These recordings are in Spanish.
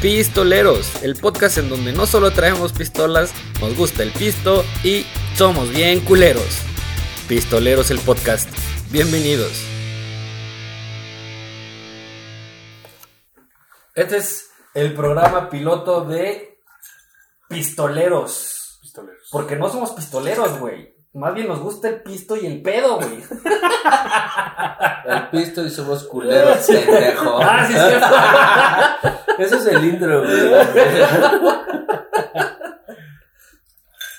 Pistoleros, el podcast en donde no solo traemos pistolas, nos gusta el pisto y somos bien culeros. Pistoleros el podcast. Bienvenidos. Este es el programa piloto de Pistoleros. Pistoleros. Porque no somos pistoleros, güey. Más bien nos gusta el pisto y el pedo, güey. El pisto y somos culeros, pendejo. Ah, sí, es cierto. Eso es el intro, güey.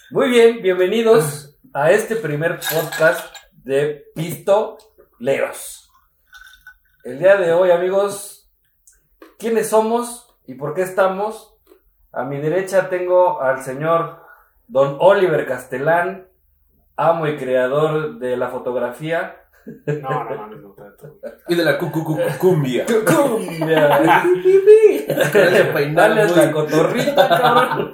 Muy bien, bienvenidos a este primer podcast de Pistoleros. El día de hoy, amigos, ¿quiénes somos y por qué estamos? A mi derecha tengo al señor Don Oliver Castelán, amo y creador de la fotografía. No, no mames, no tanto. Y de la cu- cu- cu- cumbia. Cumbia. Ese peinado Dale la muy, cotorrita, cabrón.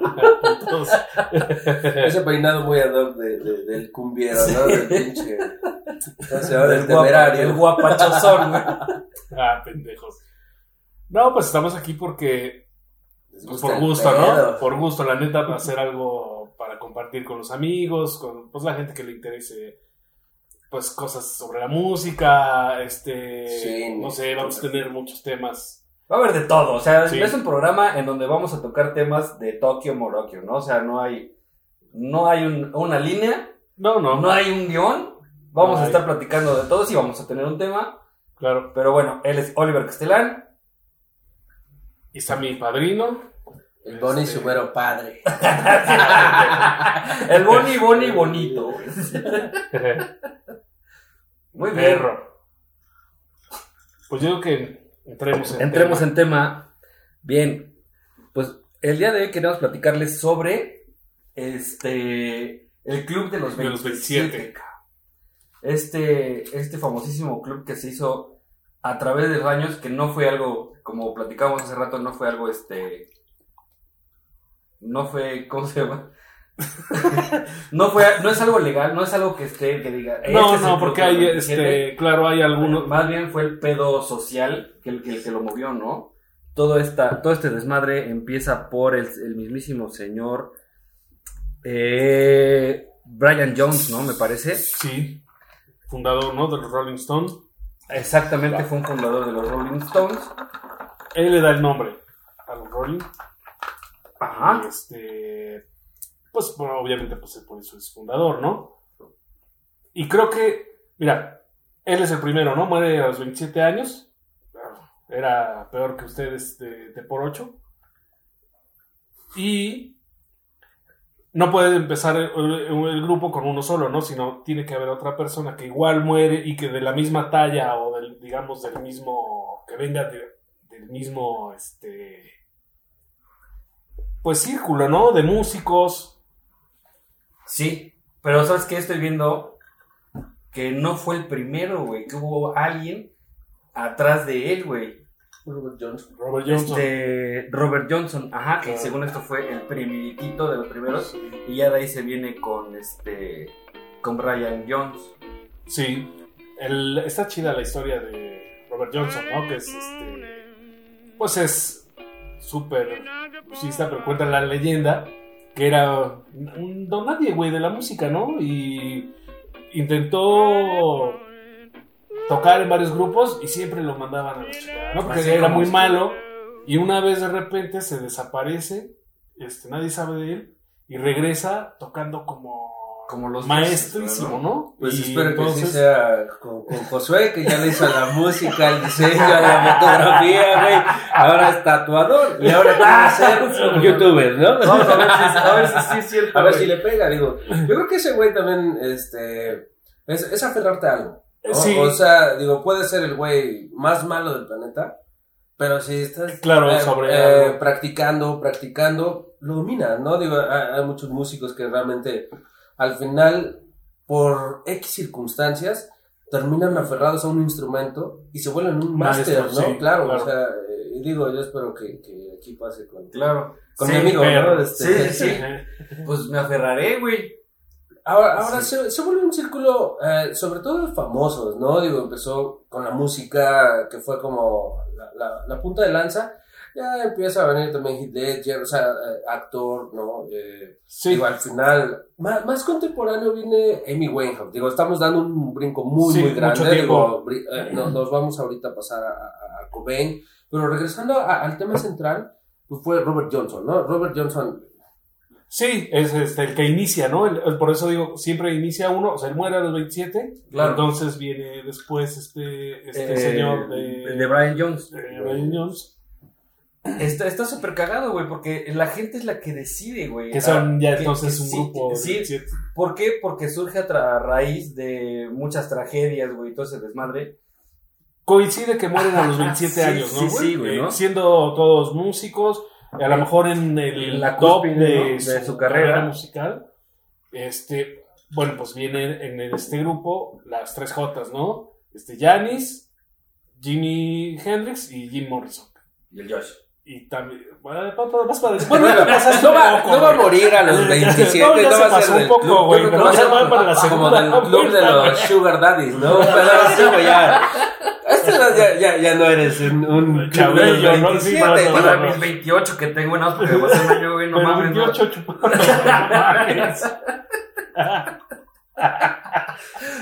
Entonces, ese peinado muy ad hoc de, de- del cumbiero, ¿no? Del pinche. El guapa- temerario. el guapachozón, güey. ah, pendejos. No, pues estamos aquí porque, pues por gusto, pedo. ¿no? Por gusto, la neta, para hacer algo para compartir con los amigos, con pues la gente que le interese, pues cosas sobre la música, este, Sí, no sé, vamos a tener muchos temas. Va a haber de todo, o sea, Sí. es un programa en donde vamos a tocar temas de Tokio Morokio, ¿no? O sea, no hay, no hay un- una línea, No, no, no hay un guion, vamos No a estar platicando de todos y vamos a tener un tema, claro. pero bueno, él es Oliver Castelán, Y está mi padrino. El Bonnie Este- padre. el Boni Boni Bonito. Muy bien, Perro. Pues yo digo que entremos en entremos tema. en tema, bien, pues el día de hoy queremos platicarles sobre, este, el Club de los De los 27, 27. cabrón. este, este famosísimo club que se hizo a través de los años, que no fue algo, como platicábamos hace rato, no fue algo, este, no fue, ¿cómo se llama? no fue, no es algo legal, no es algo que esté, que diga. No, "Este no, Club porque hay, 27". este, claro, hay algunos. Más bien fue el pedo social que el que, el que lo movió, ¿no? Todo, esta, todo este desmadre empieza por el, el mismísimo señor eh, Brian Jones, ¿no? Me parece. Sí, fundador, ¿no? De los Rolling Stones. Exactamente, fue un fundador de los Rolling Stones. Él le da el nombre a los Rolling. Ajá. Y este, pues bueno, obviamente, pues él por eso es fundador, ¿no? Y creo que, mira, él es el primero, ¿no? Muere a los 27 años. Era peor que ustedes de, de por 8. Y no puede empezar el, grupo con uno solo, ¿no? Sino tiene que haber otra persona que igual muere y que de la misma talla o del, digamos, del mismo, que venga de- del mismo, este, pues círculo, ¿no? De músicos. Sí, pero ¿sabes qué? Estoy viendo que no fue el primero, güey, que hubo alguien atrás de él, güey. Robert Johnson. Robert Johnson. Este, Robert Johnson, ajá, que Claro. según esto fue el primeritito de los primeros. Y ya de ahí se viene con este. con Brian Jones. Sí. El- está chida la historia de Robert Johnson, ¿no? Que es este. Pues es súper musicista, pero cuenta la leyenda que era un don nadie, güey, de la música, ¿no? Y intentó tocar en varios grupos y siempre lo mandaban a la chingada, ¿no? Porque Así era muy malo y una vez de repente se desaparece, este, nadie sabe de él y regresa tocando como, Como los maestrísimo, ¿no? Pues Y espero que sí sea con, con Josué, que ya le hizo la música, el diseño, la fotografía, güey. Ahora es tatuador y ahora quiere ser un youtuber, ¿no? Vamos a ver si, a ver si sí es cierto. A ver si le pega, digo. Yo creo que ese güey también, este, es, es aferrarte a algo. ¿no? Sí. O sea, digo, puede ser el güey más malo del planeta, pero si estás Claro, eh, sobre eh, practicando, practicando, lo dominas, ¿no? Digo, hay, hay muchos músicos que realmente al final, por X circunstancias, terminan aferrados a un instrumento y se vuelven un máster, ¿no? sí, claro, claro. o sea, eh, y digo, yo espero que, que aquí pase con, Claro. con Sí, mi amigo, pero- ¿no? Este, sí, sí. Pues me aferraré, güey. Ahora, ahora Sí. se, se vuelve un círculo, eh, sobre todo de famosos, ¿no? Digo, empezó con la música, que fue como la, la- la punta de lanza, ya empieza a venir también Heath Ledger, o sea, eh, actor, ¿no? Eh, Sí, Digo, al final, más, más contemporáneo viene Amy Winehouse. Digo, estamos dando un brinco muy, Sí, muy mucho grande. tiempo. Digo, eh, no- nos vamos ahorita a pasar a, a- a Cobain. Pero regresando a- al tema central, pues fue Robert Johnson, ¿no? Robert Johnson, sí, es este, el que inicia, ¿no? El- el- por eso digo, siempre inicia uno, o sea, él muere a los 27, Claro. entonces viene después este, este Eh, señor de, de Brian Jones. de Brian Jones, Está está súper cagado, güey, porque la gente es la que decide, güey. que son ya que- entonces que un sí, grupo de Sí, 27. ¿Por qué? Porque surge a, raíz de muchas tragedias, güey, todo ese desmadre. Coincide que mueren a los 27 Sí, años, ¿no? sí, sí, güey, ¿no? Siendo todos músicos, a lo mejor en el la top cúspide, de, ¿no? de su carrera. musical. Este, bueno, pues vienen en este grupo las tres Jotas, ¿no? Este, Janis, Jimi Hendrix y Jim Morrison. Y el Josh. Y también, bueno, más para bueno, Bueno, no, va, poco, no va a morir a los 27, No, ya no, se va a ser un poco, club, güey, yo creo pero que va para la como segunda del club de los Sugar Daddies, ¿no? Pero sí, güey, ya. Este no- ya, ya, ya no eres un, un club de los ¿no? Sí, 27, no, no, güey. Para no. mis 28 que tengo, no, porque va a ser un año, güey, no mames. no. 28 chupados.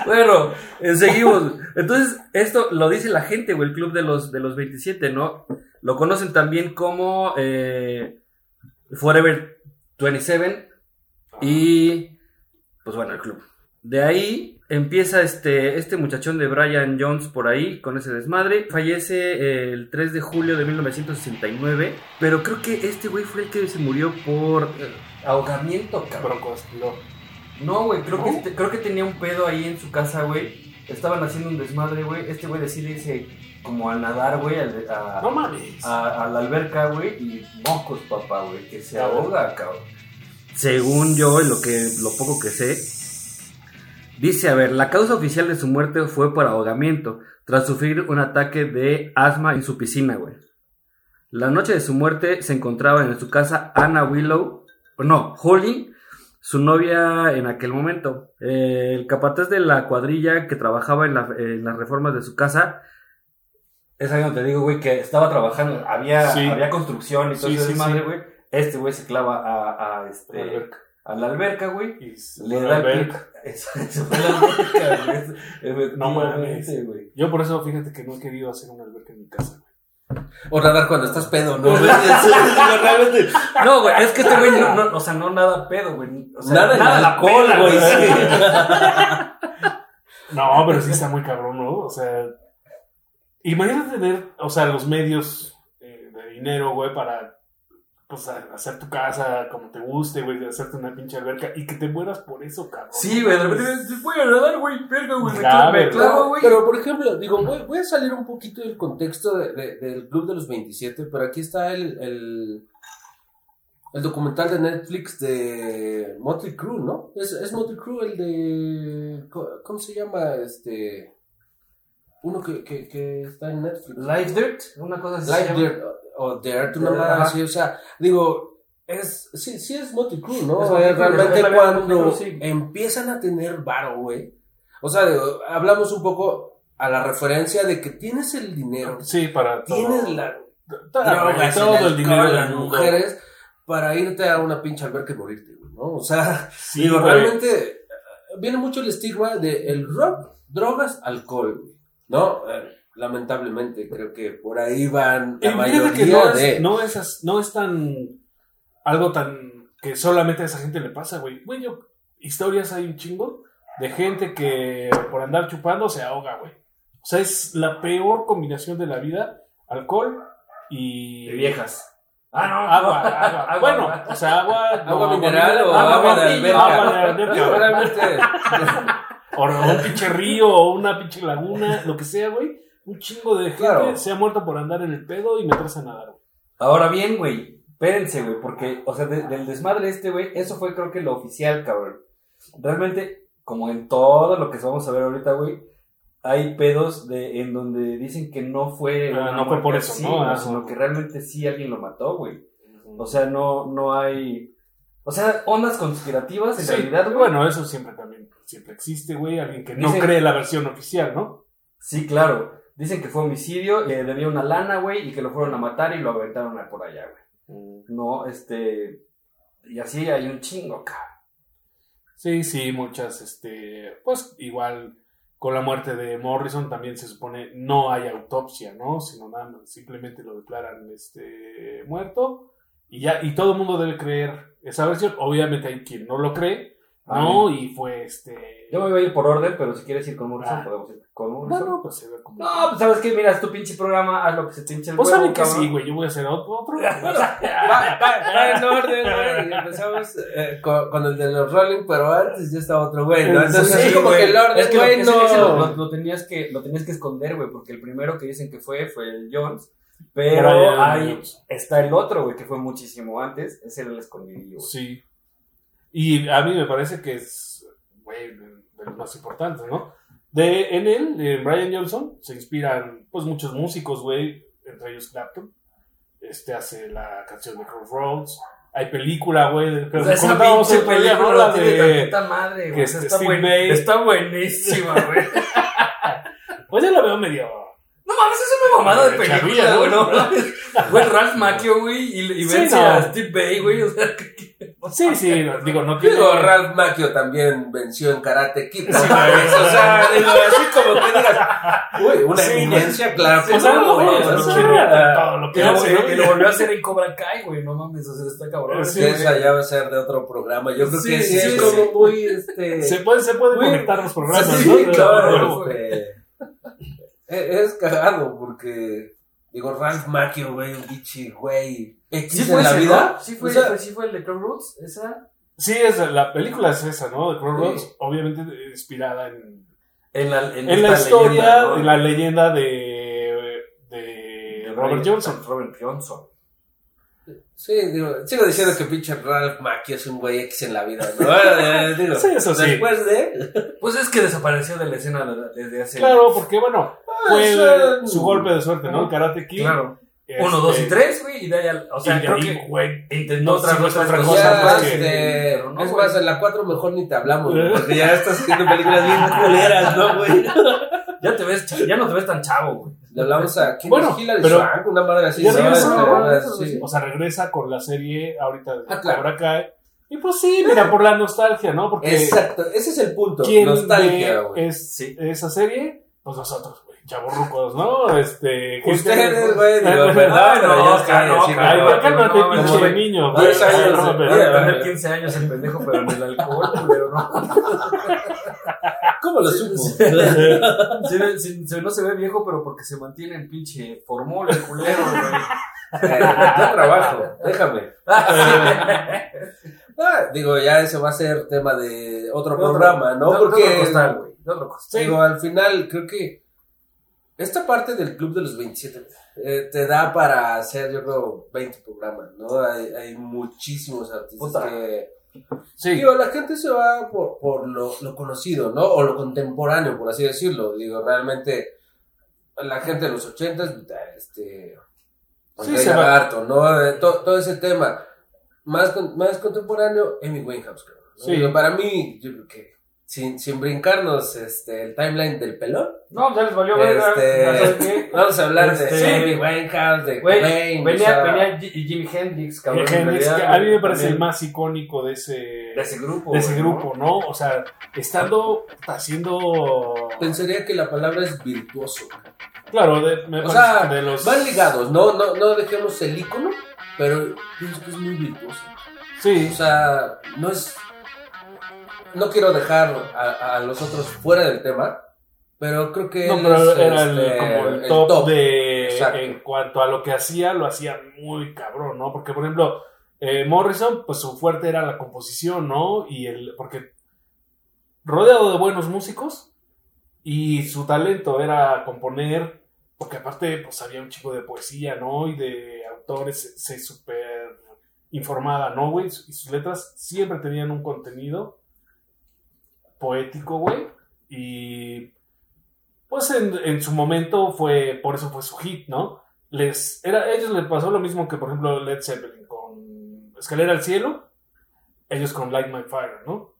Bueno, eh, seguimos. Entonces, esto lo dice la gente, güey, el club de los, de los 27, ¿no? Lo conocen también como eh, Forever 27 y, pues bueno, el club. De ahí empieza este, este muchachón de Brian Jones por ahí con ese desmadre. Fallece el 3 de julio de 1969, pero creo que este güey fue el que se murió por eh, ahogamiento, cabrón. Broncos, no. Güey, creo, ¿No? que este- creo que tenía un pedo ahí en su casa, güey. Estaban haciendo un desmadre, güey. Este güey decide irse como a nadar, güey, al- a, No mames. a- a la alberca, güey. Y mocos, papá, güey, que se ahoga, cabrón. Según yo, y lo, que, lo poco que sé, dice, a ver, la causa oficial de su muerte fue por ahogamiento, tras sufrir un ataque de asma en su piscina, güey. La noche de su muerte se encontraba en su casa Anna Willow, no, Holly, su novia en aquel momento. Eh, el capataz de la cuadrilla que trabajaba en, la- en las reformas de su casa. Es ahí donde te digo, güey, que estaba trabajando, había, Sí. había construcción y todo Sí, sí, desmadre, sí. güey. Este güey se clava a, a, este, La alberca. a la alberca, güey. Le da alberca. pico. Eso, eso fue la alberca, güey. No mames. güey. Yo por eso, fíjate que no he querido hacer una alberca en mi casa. güey. O nadar cuando estás pedo, ¿no? No, güey, es que este güey, no, no, o sea, no nada pedo, güey. O sea, Nada en la alcohol, güey. sí. No, pero sí está muy cabrón, ¿no? O sea, imagínate tener, o sea, los medios eh, de dinero, güey, para pues, hacer tu casa como te guste, güey, de hacerte una pinche alberca y que te mueras por eso, cabrón. Sí, güey, de repente voy a nadar, güey, verga, güey, me Claro, clavo, güey. Pero, por ejemplo, digo, voy, voy a salir un poquito del contexto de- de- del Club de los 27, pero aquí está el, el, el documental de Netflix de Motley Crue, ¿no? Es, es Motley Crue el de... ¿Cómo se llama? Este... Uno que, que, que está en Netflix. Life Dirt, una cosa así. Dirt o Dirt, una ajá. así, o sea, digo, es, sí, sí es Motley Crue, ¿no? Es Motley Crue, realmente es de cuando Motley Crue, sí. empiezan a tener varo, güey. O sea, digo, hablamos un poco a la referencia de que tienes el dinero, Sí, para todo. tienes la Todo, drogas, todo el el dinero del las mundo. mujeres para irte a una pinche alberca y morirte, güey, ¿no? O sea, Sí, digo, güey. realmente eh, viene mucho el estigma de el rock, drogas, alcohol, güey, ¿no? Eh, lamentablemente creo que por ahí van la Y mayoría que no de... es, no, es, as- no es tan. Algo tan. que solamente a esa gente le pasa, güey. Güey, yo. Historias hay un chingo de gente que por andar chupando se ahoga, güey. O sea, es la peor combinación de la vida: alcohol y. De viejas. Ah, no, Agua, agua. bueno, agua. o sea, agua. ¿Agua no, mineral o agua agua de de alberca? Agua de alberca. O un pinche río o una pinche laguna, lo que sea, güey. Un chingo de gente Claro. se ha muerto por andar en el pedo y meterse a nadar. güey. Ahora bien, güey, espérense, güey, porque, o sea, de- del desmadre este, güey, eso fue creo que lo oficial, cabrón. Realmente, como en todo lo que vamos a ver ahorita, güey, hay pedos de, en donde dicen que no fue... Ah, no fue por eso, así, ¿no? Ah, sino no. que realmente sí alguien lo mató, güey. O sea, no, no hay... O sea, ondas conspirativas, en Sí, realidad, güey. bueno, eso siempre también siempre existe, güey. Alguien que no Dicen- cree la versión oficial, ¿no? Sí, claro. Dicen que fue homicidio, le debía una lana, güey, y que lo fueron a matar y lo aventaron a por allá, güey. No, este. Y así hay un chingo, cabrón. Sí, sí, muchas, este, pues igual con la muerte de Morrison también se supone no hay autopsia, ¿no? Sino nada, simplemente lo declaran este muerto y ya, y todo el mundo debe creer esa versión. Obviamente hay quien no lo cree, ¿no? Y fue este. Yo me voy a ir por orden, pero si quieres ir con Morrison, Ah. podemos ir con Morrison. Bueno, pues se ve como. No, pues sabes qué, mira, es tu pinche programa, haz lo que se te hinche el Pues huevo, saben que cabrón. sí, güey, yo voy a hacer otro. otro. Va, va, va en orden, güey. Empezamos eh, con, con el de los Rolling, pero antes ya estaba otro güey, ¿no? Entonces, Sí, como güey. que el orden, Es que güey, ese- ese no. lo- lo tenías que, lo tenías que esconder, güey, porque el primero que dicen que fue fue el Jones, pero ahí Jones. está el otro, güey, que fue muchísimo antes, ese era el escondidillo, güey. Sí. Y a mí me parece que es, güey, de, de los más importantes, ¿no? De, en él, en Brian Johnson, se inspiran, pues, muchos músicos, güey, entre ellos Clapton. Este hace la canción de Crossroads. Hay película, güey, de- pero O sea, esa pinche ¿no? película La tiene de- tantita madre, güey. que está, buen- está buenísima, güey. Pues yo la veo medio... No mames, es una mamada de película, güey, ¿no? no mames. Güey, Ralph Macchio, güey, y, y Sí, vence no. a Steve Bay, güey, o sea, que- que- Sí, sí, digo, no tiene... Digo, Ralph Macchio también venció en Karate Kid. ¿no? Sí, o sea, digo, así como que digas, uy, una Sí, eminencia, claro. O sea, no, güey, o o sea, sea, todo lo que lo, hace, que lo ¿no? volvió a hacer en Cobra Kai, güey, no mames, o sea, está cabrón. Sí, que esa ya va a ser de otro programa. Yo creo Sí, que sí, sí, es sí. como muy, este... Se puede, se puede Güey, conectar los programas, Sí, ¿no? De- claro, este, es, es cagado porque, digo, Ralph Macchio, güey, un bichi, güey, Sí en fue la ese, vida. ¿no? Sí fue, O sea, fue- sí fue el de Crossroads, esa. Sí, es, la película es esa, ¿no? De Crossroads, Sí. obviamente inspirada en, En la, en en la historia, leyenda, ¿no? en la leyenda de, de Robert Johnson. Robert Johnson. Sí, digo, sigo diciendo que pinche Ralph Macchio es un güey X en la vida, ¿no? Eh, digo, Sí, eso sí. Después de... Pues es que desapareció de la escena de- desde hace. Claro, porque bueno, fue son- su golpe de suerte, ¿no? El Karate Kid. Claro. Este, Uno, dos y tres, güey, y de ahí al. O sea, creo ahí, que güey, intentó no, otra sí, cosa, otra cosa, pues, este, que- pero no, es más, en la 4 mejor ni te hablamos, güey, porque ya estás haciendo películas bien culeras, ¿no, güey? Ya te ves, ya no te ves tan chavo, güey. Le hablamos a ¿quién Bueno, es Hilary pero- Swank? Una madre así. Este. O sea, regresa con la serie ahorita de Ah, claro. Kai. Y pues sí, mira, por la nostalgia, ¿no? Porque Exacto, ese es el punto. ¿quién Nostalgia, ve güey. es, Sí. esa serie? Pues nosotros, güey, chavorrucos, ¿no? Este, Ustedes, güey, digo, Ay, pero no, Ay, ¿no? güey, cálmate, no, pinche güey. niño. Güey. No, güey. Debe Mira, tener 15 años el pendejo, pero en el alcohol, pero no. ¿Cómo lo supo? Se ve- se- se- no se ve viejo, pero porque se mantiene en pinche formol el culero, güey. Yo trabajo, déjame. Ah, digo, ya ese va a ser tema de otro programa, ¿no? De otro Porque, costal, güey. De otro costal. digo, al final creo que esta parte del Club de los 27 eh, te da para hacer, yo creo, 20 programas, ¿no? Hay, hay muchísimos artistas Puta. que... Sí, Digo, la gente se va por, por lo, lo conocido, ¿no? O lo contemporáneo, por así decirlo. Digo, realmente, la gente de los ochentas, este... Sí, se va. ¿no? Eh, to- todo ese tema. Más, más contemporáneo, Amy Winehouse, creo. ¿no? Sí. Digo, para mí, yo creo que sin, sin brincarnos este, el timeline del pelón, No, ya les valió verga. Este- vamos a hablar Este- de Amy Winehouse, de o venía, sea, venía Ji- Jimi Hendrix, cabrón. Hendrix, realidad, que a mí me parece el más icónico de ese, De ese grupo. de ese grupo, ¿no? O sea, estando haciendo. pensaría que la palabra es virtuoso. Claro, de, me O sea, de los. Van ligados, no, no, no dejemos el icono, pero pienso que es muy virtuoso. Sí, O sea, no es. No quiero dejar a, a los otros fuera del tema, pero creo que. no, él pero es, era el, este, como el el top, de. Exacto. En cuanto a lo que hacía, lo hacía muy cabrón, ¿no? Porque, por ejemplo, eh, Morrison, pues su fuerte era la composición, ¿no? Y el. Porque rodeado de buenos músicos y su talento era componer, porque aparte, pues había un chico de poesía, ¿no? Y de autores, se, super informaba, ¿no, güey? Y sus letras siempre tenían un contenido poético, güey. Y pues en, su momento fue, por eso fue su hit, ¿no? Les, era, a ellos les pasó lo mismo que, por ejemplo, Led Zeppelin con Escalera al Cielo, ellos con Light My Fire, ¿no?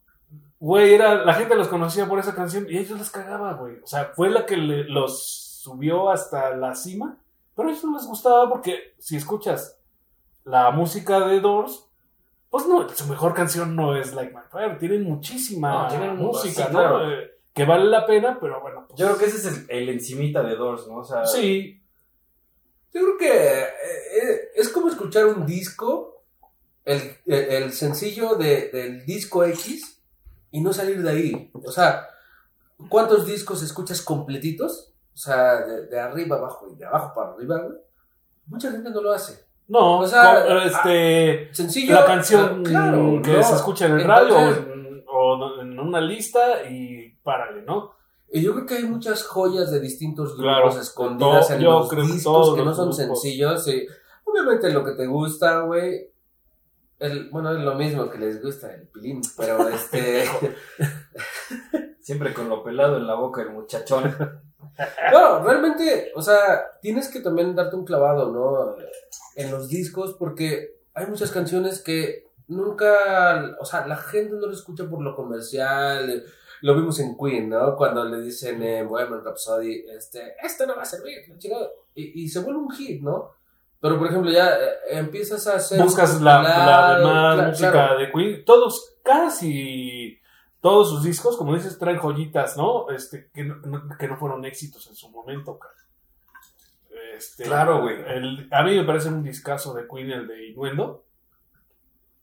Güey, era, la gente los conocía por esa canción y ellos les cagaba, güey. O sea, fue la que los subió hasta la cima, pero a ellos no les gustaba porque si escuchas la música de Doors, pues no, su mejor canción no es Like My Fire, tienen muchísima No, tienen mu- música, sí, ¿no? claro. Eh, que vale la pena, pero bueno, pues, Yo creo que ese es el, el encimita de Doors, ¿no? O sea, sí, Yo creo que eh, eh, es como escuchar un disco, el, el- sencillo de- del disco X y no salir de ahí. O sea, ¿cuántos discos escuchas completitos? O sea, de, de arriba abajo y de abajo para arriba. Mucha gente no lo hace. No, O sea, co- este, Sencillo. la canción ah, claro, que no. se escucha en el radio Entonces- o en, o en una lista y párale, ¿no? Y yo creo que hay muchas joyas de distintos grupos Claro, escondidas en los que discos que no son grupos. sencillos. Y obviamente lo que te gusta, güey. El, bueno, es lo mismo que les gusta el pilín, pero este. siempre con lo pelado en la boca el muchachón. No, realmente, o sea, tienes que también darte un clavado, ¿no? En los discos, porque hay muchas canciones que nunca. O sea, la gente no lo escucha por lo comercial. Lo vimos en Queen, ¿no? Cuando le dicen en Bohemian Rhapsody, este, esto no va a servir, la. Y, y se vuelve un hit, ¿no? Pero, por ejemplo, ya eh, empiezas a hacer... Buscas la, la demás cla- música claro. de Queen, todos, casi todos sus discos, como dices, traen joyitas, ¿no? Este, que no, no- que no fueron éxitos en su momento, cara. Este, Claro, güey. el- A mí me parece un discazo de Queen, el de Innuendo.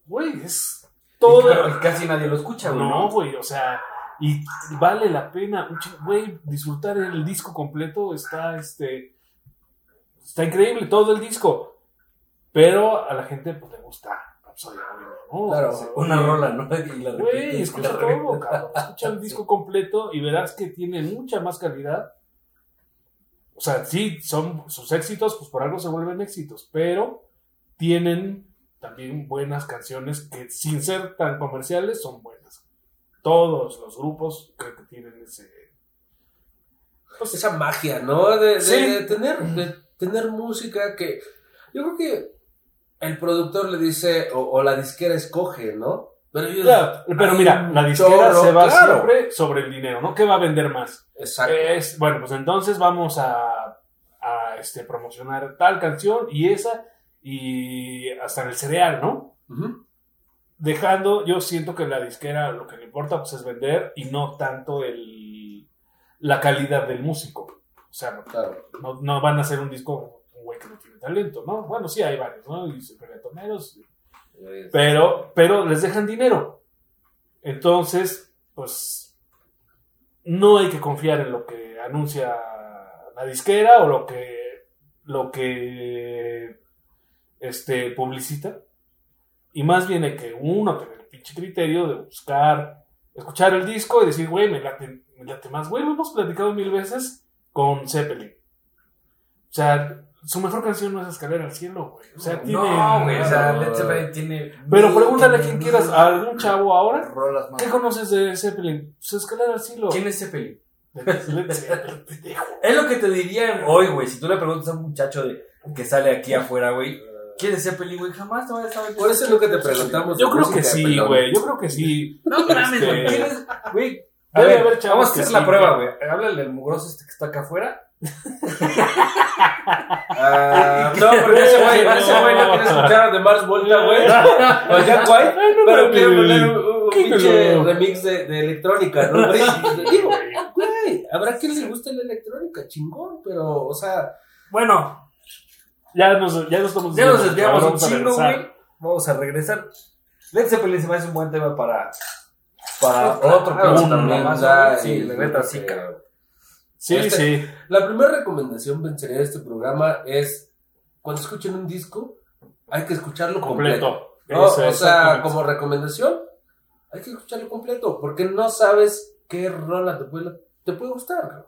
Güey, es todo. Casi nadie lo escucha, güey. No, güey, o sea, y vale la pena, güey, disfrutar el disco completo está, este, está increíble todo el disco, pero a la gente pues le gusta ¿no? Claro, Una rola, ¿no? Y la Güey, escucha la todo, cabrón, escucha el disco completo y verás que tiene mucha más calidad. O sea, sí, son sus éxitos, pues por algo se vuelven éxitos, pero tienen también buenas canciones que sin ser tan comerciales son buenas. Todos los grupos creo que tienen ese... Pues esa magia, ¿no? De, de- Sí. de tener, de tener música que... Yo creo que el productor le dice, o, o la disquera escoge, ¿no? Pero ellos... Claro, pero hay mira, la disquera chorro, se va claro. siempre sobre el dinero, ¿no? ¿Qué va a vender más? Exacto. Es, bueno, pues entonces vamos a, a, este, promocionar tal canción y esa y hasta en el cereal, ¿no? Dejando, yo siento que la disquera lo que le importa pues es vender y no tanto el, la calidad del músico. O sea, no, Claro. no, no van a hacer un disco un güey que no tiene talento, ¿no? Bueno, sí hay varios, ¿no? Y reggaetoneros, pero, pero les dejan dinero. Entonces, pues, no hay que confiar en lo que anuncia la disquera o lo que, lo que, este, publicita. Y más bien hay que uno tener el pinche criterio de buscar, escuchar el disco y decir, güey, me late, me late más. Güey, lo hemos platicado mil veces con Zeppelin. O sea, su mejor canción no es Escalera al Cielo, güey. O sea, tiene... No, güey, o sea. Led Zeppelin tiene... Pero pregúntale a quien quieras, a algún chavo ahora. Rolas más. ¿Qué conoces de Zeppelin? Pues Escalera al Cielo. ¿Quién es Zeppelin? De Led Zeppelin, pendejo. Es lo que te dirían hoy, güey. Si tú le preguntas a un muchacho de, que sale aquí afuera, güey, ¿quién es Zeppelin, güey? Jamás te va a saber. Por eso es lo que te preguntamos. Yo creo que sí, güey. Yo creo que sí. No mames, güey. Este, ¿Quién es? Güey, a Debe ver, haber chavos vamos a hacer sí, la prueba, güey. güey. Háblale al mugroso este que está acá afuera. Ah, no, porque ese güey, ese güey no quiere escuchar de Mars Volta, güey. O Jack White. Pero quiere poner un, pinche remix de, de electrónica, ¿no? güey? Digo, güey, habrá quien le guste la electrónica, chingón, pero, o sea, Bueno, Ya nos, ya nos estamos ya nos desviamos un chingo, güey. Vamos a regresar. Led Zeppelin se me hace un buen tema para, para otro también programa. Sí, la neta sí, cabrón. Sí, Este- sí. la primera recomendación pensaría de este programa es, cuando escuchen un disco, hay que escucharlo completo. Completo. ¿no? Eso, o sea, como recomendación, hay que escucharlo completo, porque no sabes qué rola te puede, te puede gustar.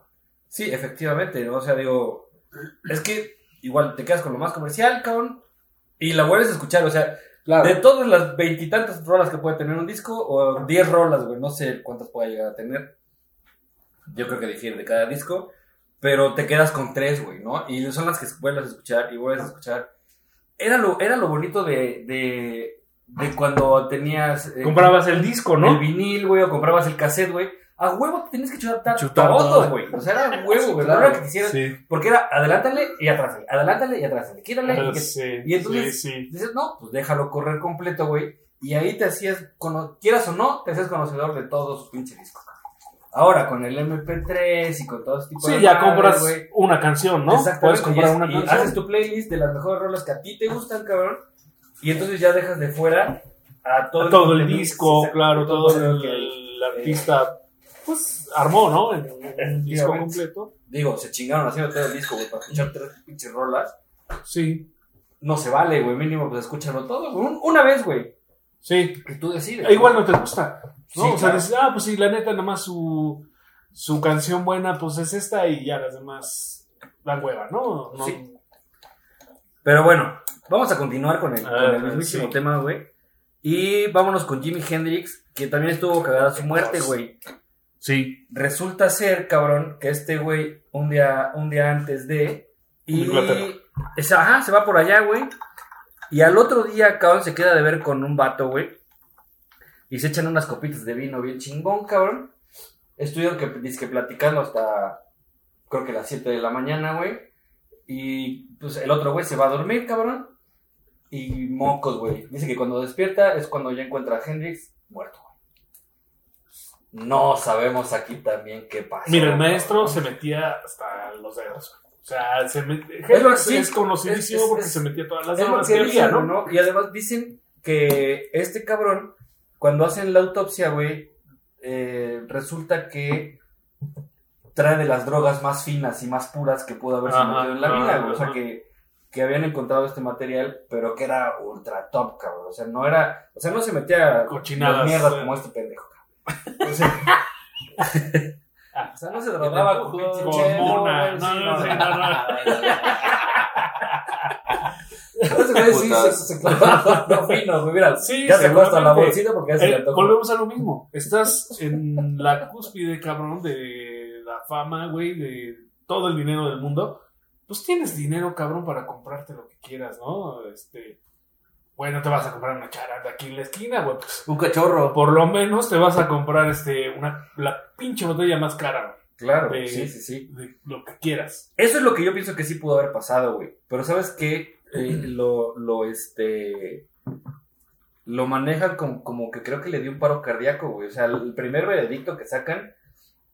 Sí, efectivamente, ¿no? O sea, digo, es que igual te quedas con lo más comercial, cabrón, y la vuelves a escuchar, o sea, Claro. de todas las veintitantas rolas que puede tener un disco, o diez rolas, güey, no sé cuántas pueda llegar a tener. Yo creo que difiere de cada disco, pero te quedas con tres, güey, ¿no? Y son las que vuelves a escuchar y vuelves a escuchar. Era lo, era lo bonito de, de, de cuando tenías... eh, Comprabas el disco, el ¿no? vinil, güey, o comprabas el cassette, güey. a huevo te tienes que chutar, Chutar todo, güey. O sea, era huevo, güey. claro. Que quisieras. Sí. Porque era adelántale y atrásale, adelántale y atrásale, quítale y que- Sí, y entonces- sí. Dices, no, pues déjalo correr completo, güey. Y ahí te hacías, quieras o no, te hacías conocedor de todo su pinche disco. Ahora, con el MP3 y con todo ese tipo Sí, de ya madres, compras una canción, ¿no? Puedes comprar una y canción. haces tu playlist de las mejores rolas que a ti te gustan, cabrón. Y entonces ya dejas de fuera a todo, todo el disco, sí, claro, todo hay. el, el artista, pues, armó, ¿no? En un disco completo. Digo, se chingaron haciendo todo el disco, güey, para escuchar tres pinches rolas. Sí, No se vale, güey, mínimo, pues escúchalo todo. güey. Un- una vez, güey, sí. que tú decides. E igual no te gusta, ¿no? Sí, o sea, claro. dices, ah, pues sí, la neta, nada más su, su canción buena, pues es esta y ya las demás dan hueva, ¿no? No- Sí. Pero bueno, vamos a continuar con el, Ah, con el mismísimo sí. tema, güey. Y vámonos con Jimi Hendrix, que también estuvo cagada su muerte, güey. Sí, Resulta ser, cabrón, que este güey, un día, un día antes de. Y. Es- ajá, se va por allá, güey. Y al otro día, cabrón, se queda de ver con un vato, güey. Y se echan unas copitas de vino bien chingón, cabrón. Estuvieron que, dizque platicando hasta. Creo que las 7 de la mañana, güey. Y pues el otro güey se va a dormir, cabrón. Y mocos, güey. Dice que cuando despierta es cuando ya encuentra a Hendrix muerto, güey. No sabemos aquí también qué pasa. Mira, el maestro cabrón. se metía hasta los dedos. O sea, se met- Es lo conocidísimo es- es- porque se metía todas las drogas que que había, dicen, ¿no? ¿no? Y además dicen que este cabrón, cuando hacen la autopsia, güey, eh, resulta que trae de las drogas más finas y más puras que pudo haberse Ajá, metido en la vida, güey. O sea, que, que habían encontrado este material, pero que era ultra top, cabrón. O sea, no era... O sea, no se metía Cochinadas, las mierdas eh. como este pendejo, cabrón. O sea, o sea, no se drogaba con güey, No, no, sí, no, no. Ese güey sí se, se clavaba no fino, güey. Mira, Sí, ya se hasta la bolsita porque ya se le Eh, volvemos a lo mismo. Estás en la cúspide, cabrón, de la fama, güey, de todo el dinero del mundo. Pues tienes dinero, cabrón, para comprarte lo que quieras, ¿no? Este. Bueno, te vas a comprar una charanda aquí en la esquina, güey. Pues, Un cachorro. por lo menos te vas a comprar este una la pinche botella más cara, Claro, de- sí, sí, sí. güey, de lo que quieras. Eso es lo que yo pienso que sí pudo haber pasado, güey. Pero ¿sabes qué? Eh, lo, lo, este... Lo manejan como, como que creo que le dio un paro cardíaco, güey. O sea, el primer veredicto que sacan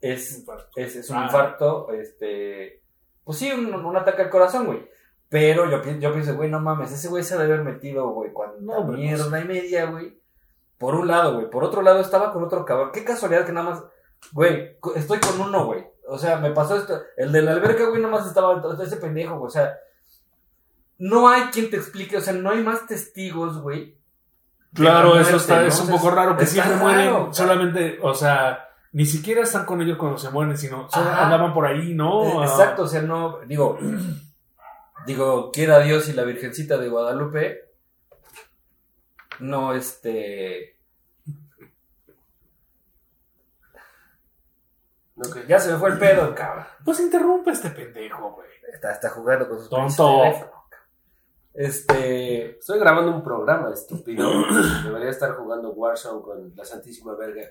es, es, es un Ah. infarto, este... Pues sí, un, un ataque al corazón, güey. Pero yo, pi- yo pienso, güey, no mames, ese güey se ha de haber metido, güey, cuando No, mierda y media, güey. Por un lado, güey. Por otro lado, estaba con otro cabrón. Qué casualidad que nada más, güey, estoy con uno, güey. O sea, me pasó esto. El de la alberca, güey, nada más estaba ese pendejo, güey. O sea, no hay quien te explique, o sea, no hay más testigos, güey. Claro, eso está, ¿no? es un poco raro que está siempre raro, mueren solamente, o sea, ni siquiera están con ellos cuando se mueren, sino solo andaban por ahí, ¿no? Eh, Ah, Exacto, o sea, no, digo, digo, quiera Dios y la Virgencita de Guadalupe, no, este, ya se me fue el pedo, cabrón. Pues interrumpe este pendejo, güey. Está, está jugando con sus Tonto. Este, Estoy grabando un programa, estúpido. Debería estar jugando Warzone con la Santísima Verga.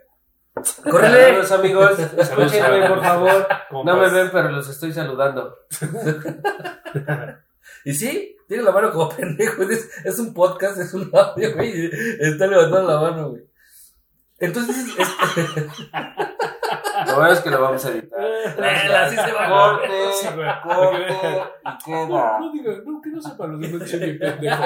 córrele. Saludos, amigos. Escúchenme, por favor. ¿Cómo No me ven, pero los estoy saludando. Y sí, tiene la mano como pendejo. Es, es un podcast, es un audio, güey. Está levantando la mano, güey. Entonces, es- bueno es que lo vamos a editar. así se va. Corte, Sí, güey. corte y No, queda. no no, que no sepa lo de mi pendejo.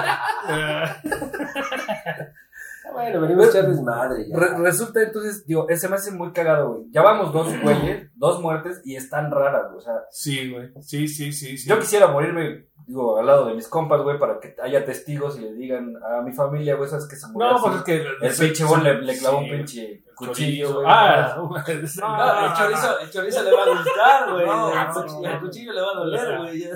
Bueno, venimos a echar desmadre ya. Re- resulta entonces, digo, ese me hace muy cagado, güey. Ya vamos dos güeyes, dos muertes y están raras, güey. O sea, Sí, güey. Sí, sí, sí, sí. yo quisiera morirme, digo, al lado de mis compas, güey, para que haya testigos y le digan a mi familia, güey, sabes que se murió. No, así. pues es que. El pinche bon le, le clavó Sí, un pinche cuchillo, güey. Ah, No, el chorizo, el chorizo le va a gustar, güey. No, el, no, cuchillo, no. el cuchillo le va a doler, güey.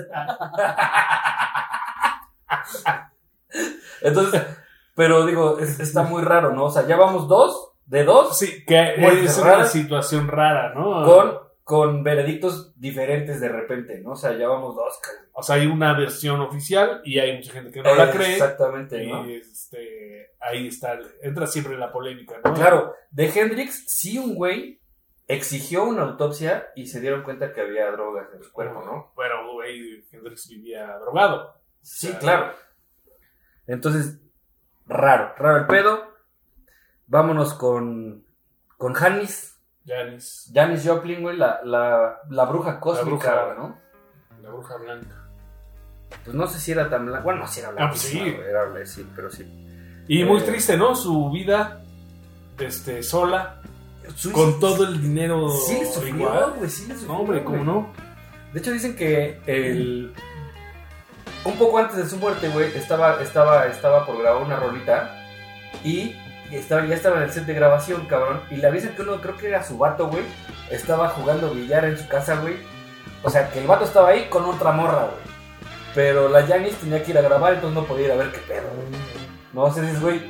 Entonces, pero digo, es- está muy raro, ¿no? O sea, ya vamos dos de dos Sí, que es una situación rara, ¿no? con, con veredictos diferentes de repente, ¿no? O sea, ya vamos dos. O sea, hay una versión oficial y hay mucha gente que no la cree. Exactamente, ¿no? Y este, ahí está, entra siempre la polémica, ¿no? Claro, de Hendrix, sí un güey exigió una autopsia y se dieron cuenta que había drogas en su cuerpo, ¿no? Pero, güey, Hendrix vivía drogado. Sí, claro. Entonces, raro, raro el pedo. Vámonos con, con Janis, Janis, Janis Joplin, güey, la, la, la bruja cósmica, bruja. güey, ¿no? la bruja blanca. Pues no sé si era tan blanca. Bueno, no, si era Ah, blanca. pues sí. Era, sí, pero sí. Y muy Eh. triste, ¿no? Su vida, este, sola, Su- con todo el dinero Sí, sufrió, güey, sí sufrió. No, hombre, ¿cómo güey. no? De hecho, dicen que el. Un poco antes de su muerte, güey, estaba, estaba, estaba por grabar una rolita y estaba, ya estaba en el set de grabación, cabrón. Y le avisan que uno, creo que era su vato, güey, estaba jugando billar en su casa, güey. O sea, que el vato estaba ahí con otra morra, güey. Pero la Janis tenía que ir a grabar, entonces no podía ir a ver qué pedo, güey. No, sea, dices, güey,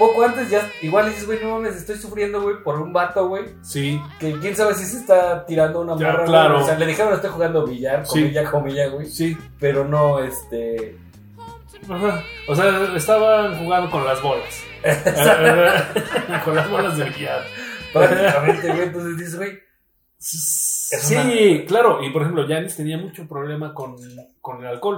poco antes ya, igual dices, güey, no mames, estoy sufriendo, güey, por un vato, güey. Sí, Que quién sabe si se está tirando una morra. claro. O sea, le dijeron estoy jugando billar, Sí. comilla, comilla, güey. sí. Pero no, este. Ajá. O sea, estaban jugando con las bolas. con las bolas de billar. Prácticamente, güey. Entonces dices, güey. Sí, claro. Y por ejemplo, Janis tenía mucho problema con, con el alcohol.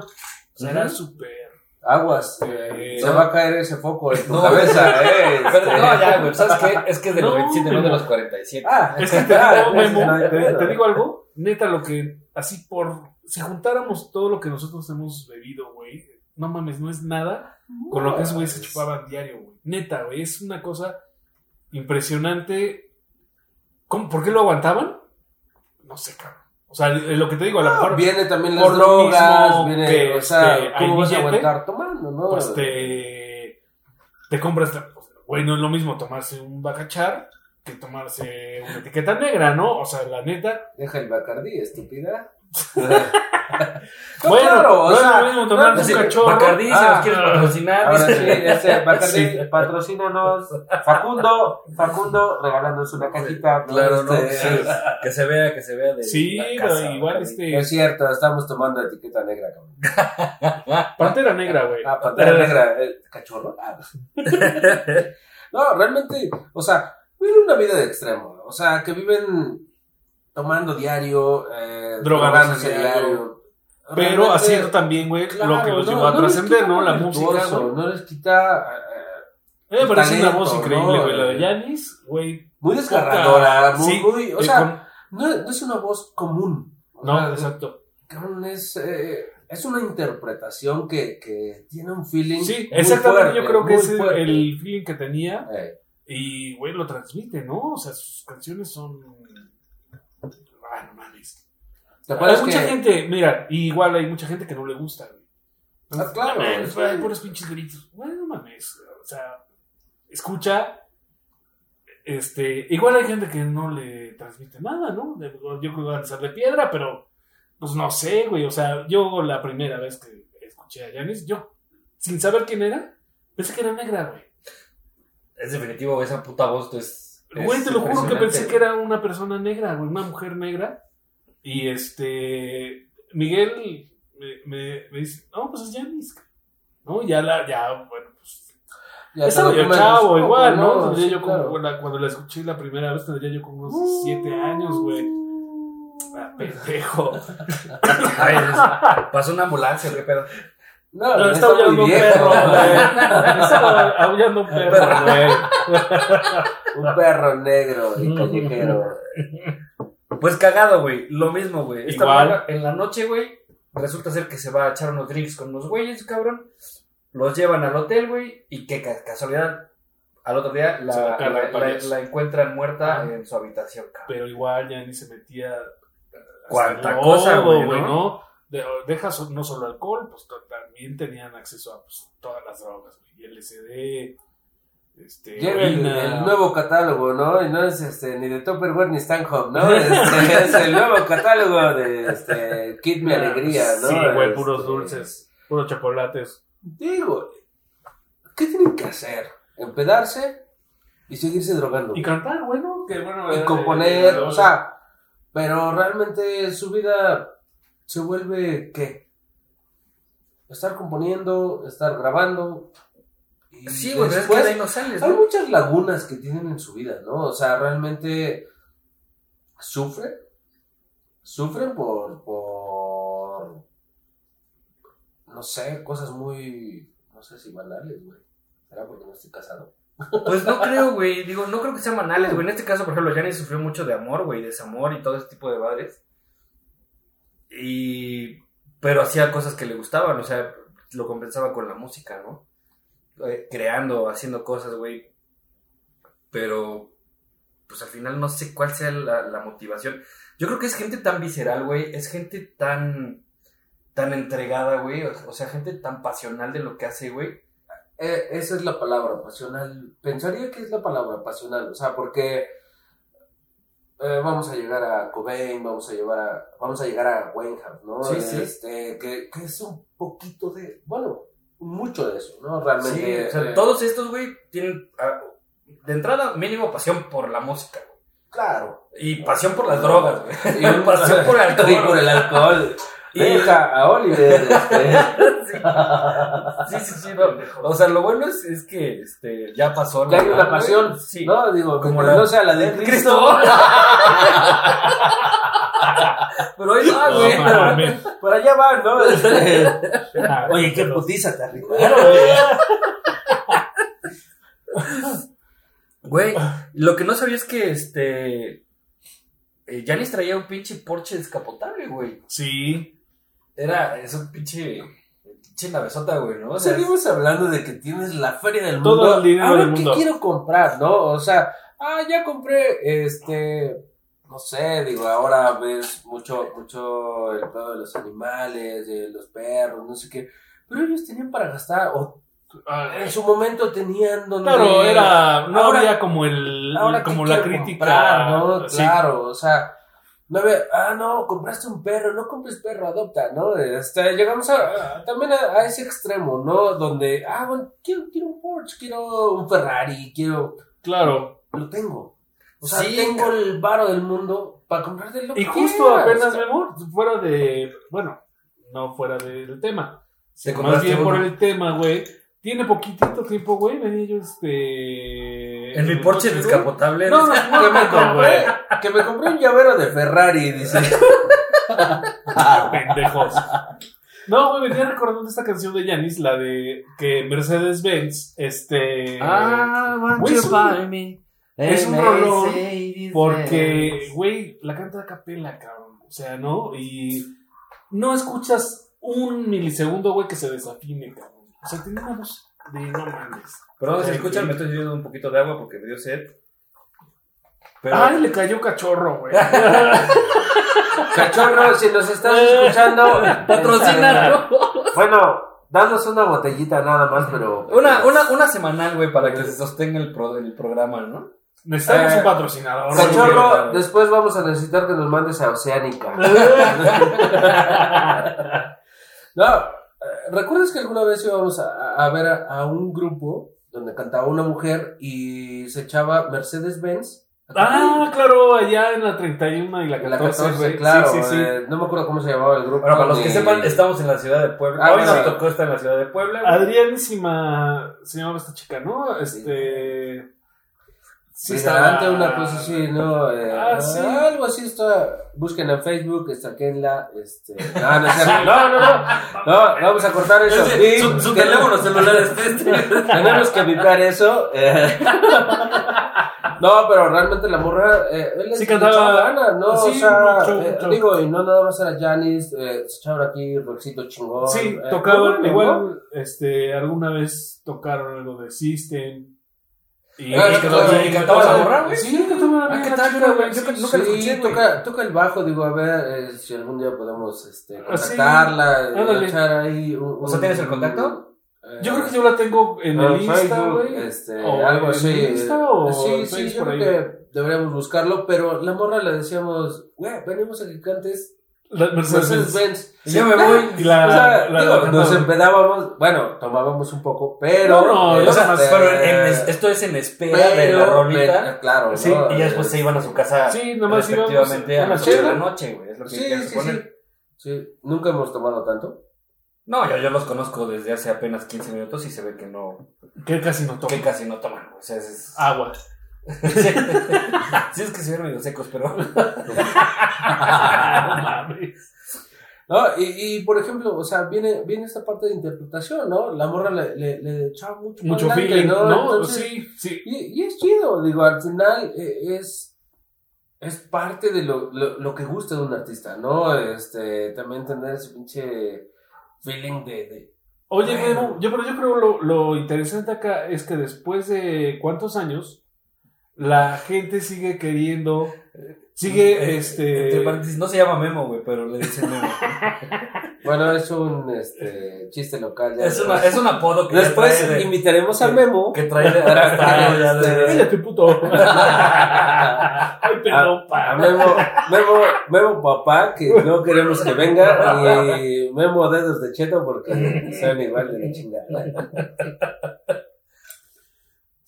O sea, era súper. Aguas. Eh, se va a caer ese foco en tu No. cabeza, eh. Pero este. no, ya, güey. ¿Sabes qué? Es que es del No, 97, no de los 47. Ah, Es que te ah, digo, es que Memo, te digo algo. Neta, lo que. Así por. Si juntáramos todo lo que nosotros hemos bebido, güey. No mames, no es nada con lo que esos güeyes se chupaban diario, güey. Neta, güey. Es una cosa impresionante. ¿Cómo? ¿Por qué lo aguantaban? No sé, cabrón. O sea, lo que te digo, a lo Ah, mejor. Viene también las por lo drogas, mismo viene, que, o sea, este, ¿cómo vas a billete? aguantar tomando, no? pues te, te compras, güey, no es lo mismo tomarse un bacachar que tomarse una etiqueta negra, ¿no? O sea, la neta, Deja el Bacardí, estúpida. bueno, claro, o no sea, es lo mismo tomar no, un sí, cachorro. Bacardí, si Ah, nos quieres patrocinar. Ahora sí, este, Bacardí, Sí. patrocínanos. Facundo, Facundo, regálándonos una cajita. ¿no? Claro, ¿no? Este, Sí, que se vea, que se vea de. Sí, la pero casa, igual Bacardí. este. Es cierto, estamos tomando etiqueta negra, cabrón. Pantera negra, güey. Ah, pantera negra. ¿eh? ¿Cachorro? Ah, pues. no, realmente, o sea, viven una vida de extremo. O sea, que viven tomando diario, eh, Drogándose drogándose diario. Pero haciendo también, güey, claro, lo que los no, llevó a no trascender, ¿no? La música, güey. No les quita. eh, me parece una talento, voz increíble, ¿no? güey. La de Yanis, güey. muy desgarradora, muy, Sí, muy- o eh, sea, con- no, no es una voz común. No, sea, exacto. es, eh, es una interpretación que, que tiene un feeling. Sí, muy exactamente. fuerte, yo creo que es fuerte. el feeling que tenía. Eh, Y, güey, lo transmite, ¿no? O sea, sus canciones son. Ah, no mames. ¿Te Hay mucha que- gente, mira, igual hay mucha gente que no le gusta, güey. Ah, claro, No mames, sí. hay puros pinches gritos. Bueno, no mames. O sea, escucha. Este, igual hay gente que no le transmite nada, ¿no? Yo creo que van a ser de piedra, pero pues no sé, güey. O sea, yo la primera vez que escuché a Janis, yo, sin saber quién era, pensé que era negra, güey. Es definitivo, esa puta voz es. Güey, te lo juro que pensé que era una persona negra, güey, una mujer negra. Y este. Miguel me, me, me dice, no, pues es Janis. ¿No? Ya la, ya, bueno, pues. Ya Estaba yo chavo, igual, ¿no? ¿no? Tendría Sí, yo como, claro. cuando la escuché la primera vez, tendría yo como unos 7 años, güey. Ah, pendejo. Pasó una ambulancia, qué pedo. No, No, está, está aullando un perro, güey. Está aullando un perro, güey. Un perro negro y callejero. Pues cagado, güey. Lo mismo, güey. Esta Igual. morra, en la noche, güey, resulta ser que se va a echar unos drinks con unos güeyes, cabrón. Los llevan al hotel, güey, y qué ca- casualidad, al otro día la, encuentran muerta en su habitación, cabrón. Pero igual ya ni se metía. Cuánta cosa, güey, ¿no? De- deja so- no solo alcohol, pues también tenían acceso a pues, todas las drogas, güey. LSD, este, Llega el, el nuevo catálogo, ¿no? Y no es este, ni de Tupperware ni Stanhope, ¿no? Este, es el nuevo catálogo de este, Kid Mi Alegría, ¿no? Sí, güey, Este, puros dulces, puros chocolates. Digo, ¿qué tienen que hacer? Empedarse y seguirse drogando. Y cantar, bueno, que bueno. y eh, componer, eh, o sea, pero realmente su vida se vuelve ¿qué? Estar componiendo, estar grabando. Y Sí, güey, pero es que después- de ahí no sales, hay ¿no? muchas lagunas que tienen en su vida, ¿no? O sea, realmente sufren, sufren por, por, no sé, cosas muy, no sé si banales, güey. ¿Será porque no estoy casado? Pues no creo, güey. Digo, no creo que sean banales, güey. En este caso, por ejemplo, Janis sufrió mucho de amor, güey, desamor y todo ese tipo de madres. Y. Pero hacía cosas que le gustaban, o sea, lo compensaba con la música, ¿no? Eh, creando, haciendo cosas, güey. Pero. Pues al final no sé cuál sea la, motivación. Yo creo que es gente tan visceral, güey. Es gente tan. tan entregada, güey. O, o sea, gente tan pasional de lo que hace, güey. Eh, esa es la palabra, pasional. Pensaría que es la palabra, pasional. O sea, porque eh, vamos a llegar a Cobain, vamos a llevar a, vamos a llegar a Wainham, ¿no? Sí, sí. Este, que, que es un poquito de, bueno, mucho de eso, ¿no? Realmente. Sí, o sea, eh, todos estos, güey, tienen. ah, de entrada, mínimo pasión por la música, güey. Claro. Y pasión por las drogas, güey. Y pasión por el alcohol. Sí, por el alcohol. Y- Deja a Oliver. este. Sí, sí, sí. no. O sea, lo bueno es, es que este, ya pasó. La- una pasión, Sí. ¿no? Digo, Como la- no sea la de Cristo. Cristo. Pero ahí va, No, güey. mames. Por allá van, ¿no? Este, Oye, qué putiza te arriba. Güey, lo que no sabía es que este. eh, Janis traía un pinche Porsche descapotable, güey. Sí. Era, es un pinche. Pinche navezota, güey, ¿no? O sea, Seguimos hablando de que tienes la feria del mundo. Todo el dinero Ahora, del ¿qué mundo. quiero comprar, no? O sea, ah, ya compré, este, no sé, digo, ahora ves mucho, mucho el pedo de los animales, de los perros, no sé qué. Pero ellos tenían para gastar, o Ah, en su momento tenían donde... Claro, era. No Ahora- había como el. ahora como ¿qué la crítica. comprar, ¿no? Sí. Claro, o sea, no había, ah, no, compraste un perro, no compres perro, adopta, ¿no? Este, llegamos a, a- también a, a ese extremo, ¿no? Donde, ah, bueno, quiero, quiero un Porsche, quiero un Ferrari, quiero, Claro. lo tengo. O sea, Sí, tengo el varo del mundo para comprarte lo Y que justo quieras. apenas, Memo, fuera de. Bueno, no fuera del tema. Te Más bien por el tema, güey. Tiene poquitito tiempo, güey. Venía yo, este. En mi Porsche güey. descapotable. No, no, Que no, me no, compré, güey. que me compré un llavero de Ferrari, dice. Pendejos. No, güey, venía recordando esta canción de Yanis, la de que Mercedes-Benz, este. Ah, want me. es un rolón. Porque, güey, la canta a capela, cabrón. O sea, ¿no? Y no escuchas un milisegundo, güey, que se desafine, cabrón. O sea, tiene una voz de no mames. Perdón, si escuchan, me estoy sirviendo un poquito de agua porque me dio sed. Pero, Ay, le cayó cachorro, güey. Cachorro, si nos estás escuchando, patrocina, Bueno, danos una botellita nada más, pero. Una, una, una semanal, güey, para que se sostenga el, pro- el programa, ¿no? Necesitamos Eh, un patrocinador. Cachorro, después vamos a necesitar que nos mandes a Oceánica. No, ¿recuerdas que alguna vez íbamos a, a ver a, a un grupo donde cantaba una mujer y se echaba Mercedes-Benz? Ah, claro, allá en la 31 y la En la 14, 14, güey. claro. Sí, sí, sí. eh, no me acuerdo cómo se llamaba el grupo. Bueno, para los que sepan, estamos en la ciudad de Puebla. Ah, Hoy nos tocó estar en la ciudad de Puebla. Adrianísima se llamaba esta chica, ¿no? Este. Sí, estaba- una cosa así, ¿no? Eh, Ah, sí. Algo así está. Busquen en Facebook, estaquenla. Este... No, no, es cierto. no, no, no. No, vamos a cortar eso. Sí, su, su teléfono celular es este. Tenemos que evitar eso. eh. No, pero realmente la morra. Eh, él Sí le cantaba- ¿no? sí, o sea, mucho, eh, mucho. digo, y no nada más era Janis, eh, se echaba aquí Roxito chingón. Sí, eh, tocaban, igual, ¿no? este, alguna vez tocaron algo de System. Y, Ah, y claro, cantaba- y cantaba la morra, güey. Sí, cantaba la Ah, morra ¿qué tal, chida, güey? Yo Sí, que- sí, nunca la Sí, escuché, güey. toca, toca el bajo, digo, a ver eh, si algún día podemos este, Ah, sí. contactarla, echar ahí un, O sea, ¿tienes el contacto? Yo creo que yo la tengo en el Insta, güey. este, O algo en así. el Insta o sí, sí, yo creo que deberíamos buscarlo, pero la morra le decíamos, güey, venimos a que cantes Mercedes. Yo me voy. Y la, O sea, la- digo, la- nos empedábamos, bueno, tomábamos un poco, pero... No, no, O sea, este, pero en- en- esto es en espera de la rolita. eh, claro, Sí, ¿no? Y ya después se iban a su casa. Sí, nomás respectivamente a las a una 8 de la noche, güey. Es lo que Sí, ya sí, se ponen. sí. Sí, nunca hemos tomado tanto. No, yo, yo los conozco desde hace apenas 15 minutos y se ve que no. Que casi no toca. Que casi no toman, güey. O sea, es- es- Agua. sí, es que se ven medio secos, pero. No y, y por ejemplo, o sea, viene, viene esta parte de interpretación, ¿no? La morra le, le, le echaba mucho, Mucho feeling, ¿no? Entonces, sí, sí. Y, y es chido, digo, al final eh, es, es parte de lo, lo, lo que gusta de un artista, ¿no? Este, también tener ese pinche feeling de... de Oye, Bueno. Yo, pero yo creo lo, lo interesante acá es que después de cuántos años la gente sigue queriendo, sigue Eh, este. Entre paréntesis, no se llama Memo, güey, pero le dicen Memo. bueno, es un este, chiste local. ya es, una, es un apodo que Después trae de- invitaremos a que- Memo. Que trae de. de- Cállate, puto. Ay, perdón, a pa. Memo, Memo, Memo papá, que no queremos que venga, y Memo dedos de cheto porque son igual de la chingada.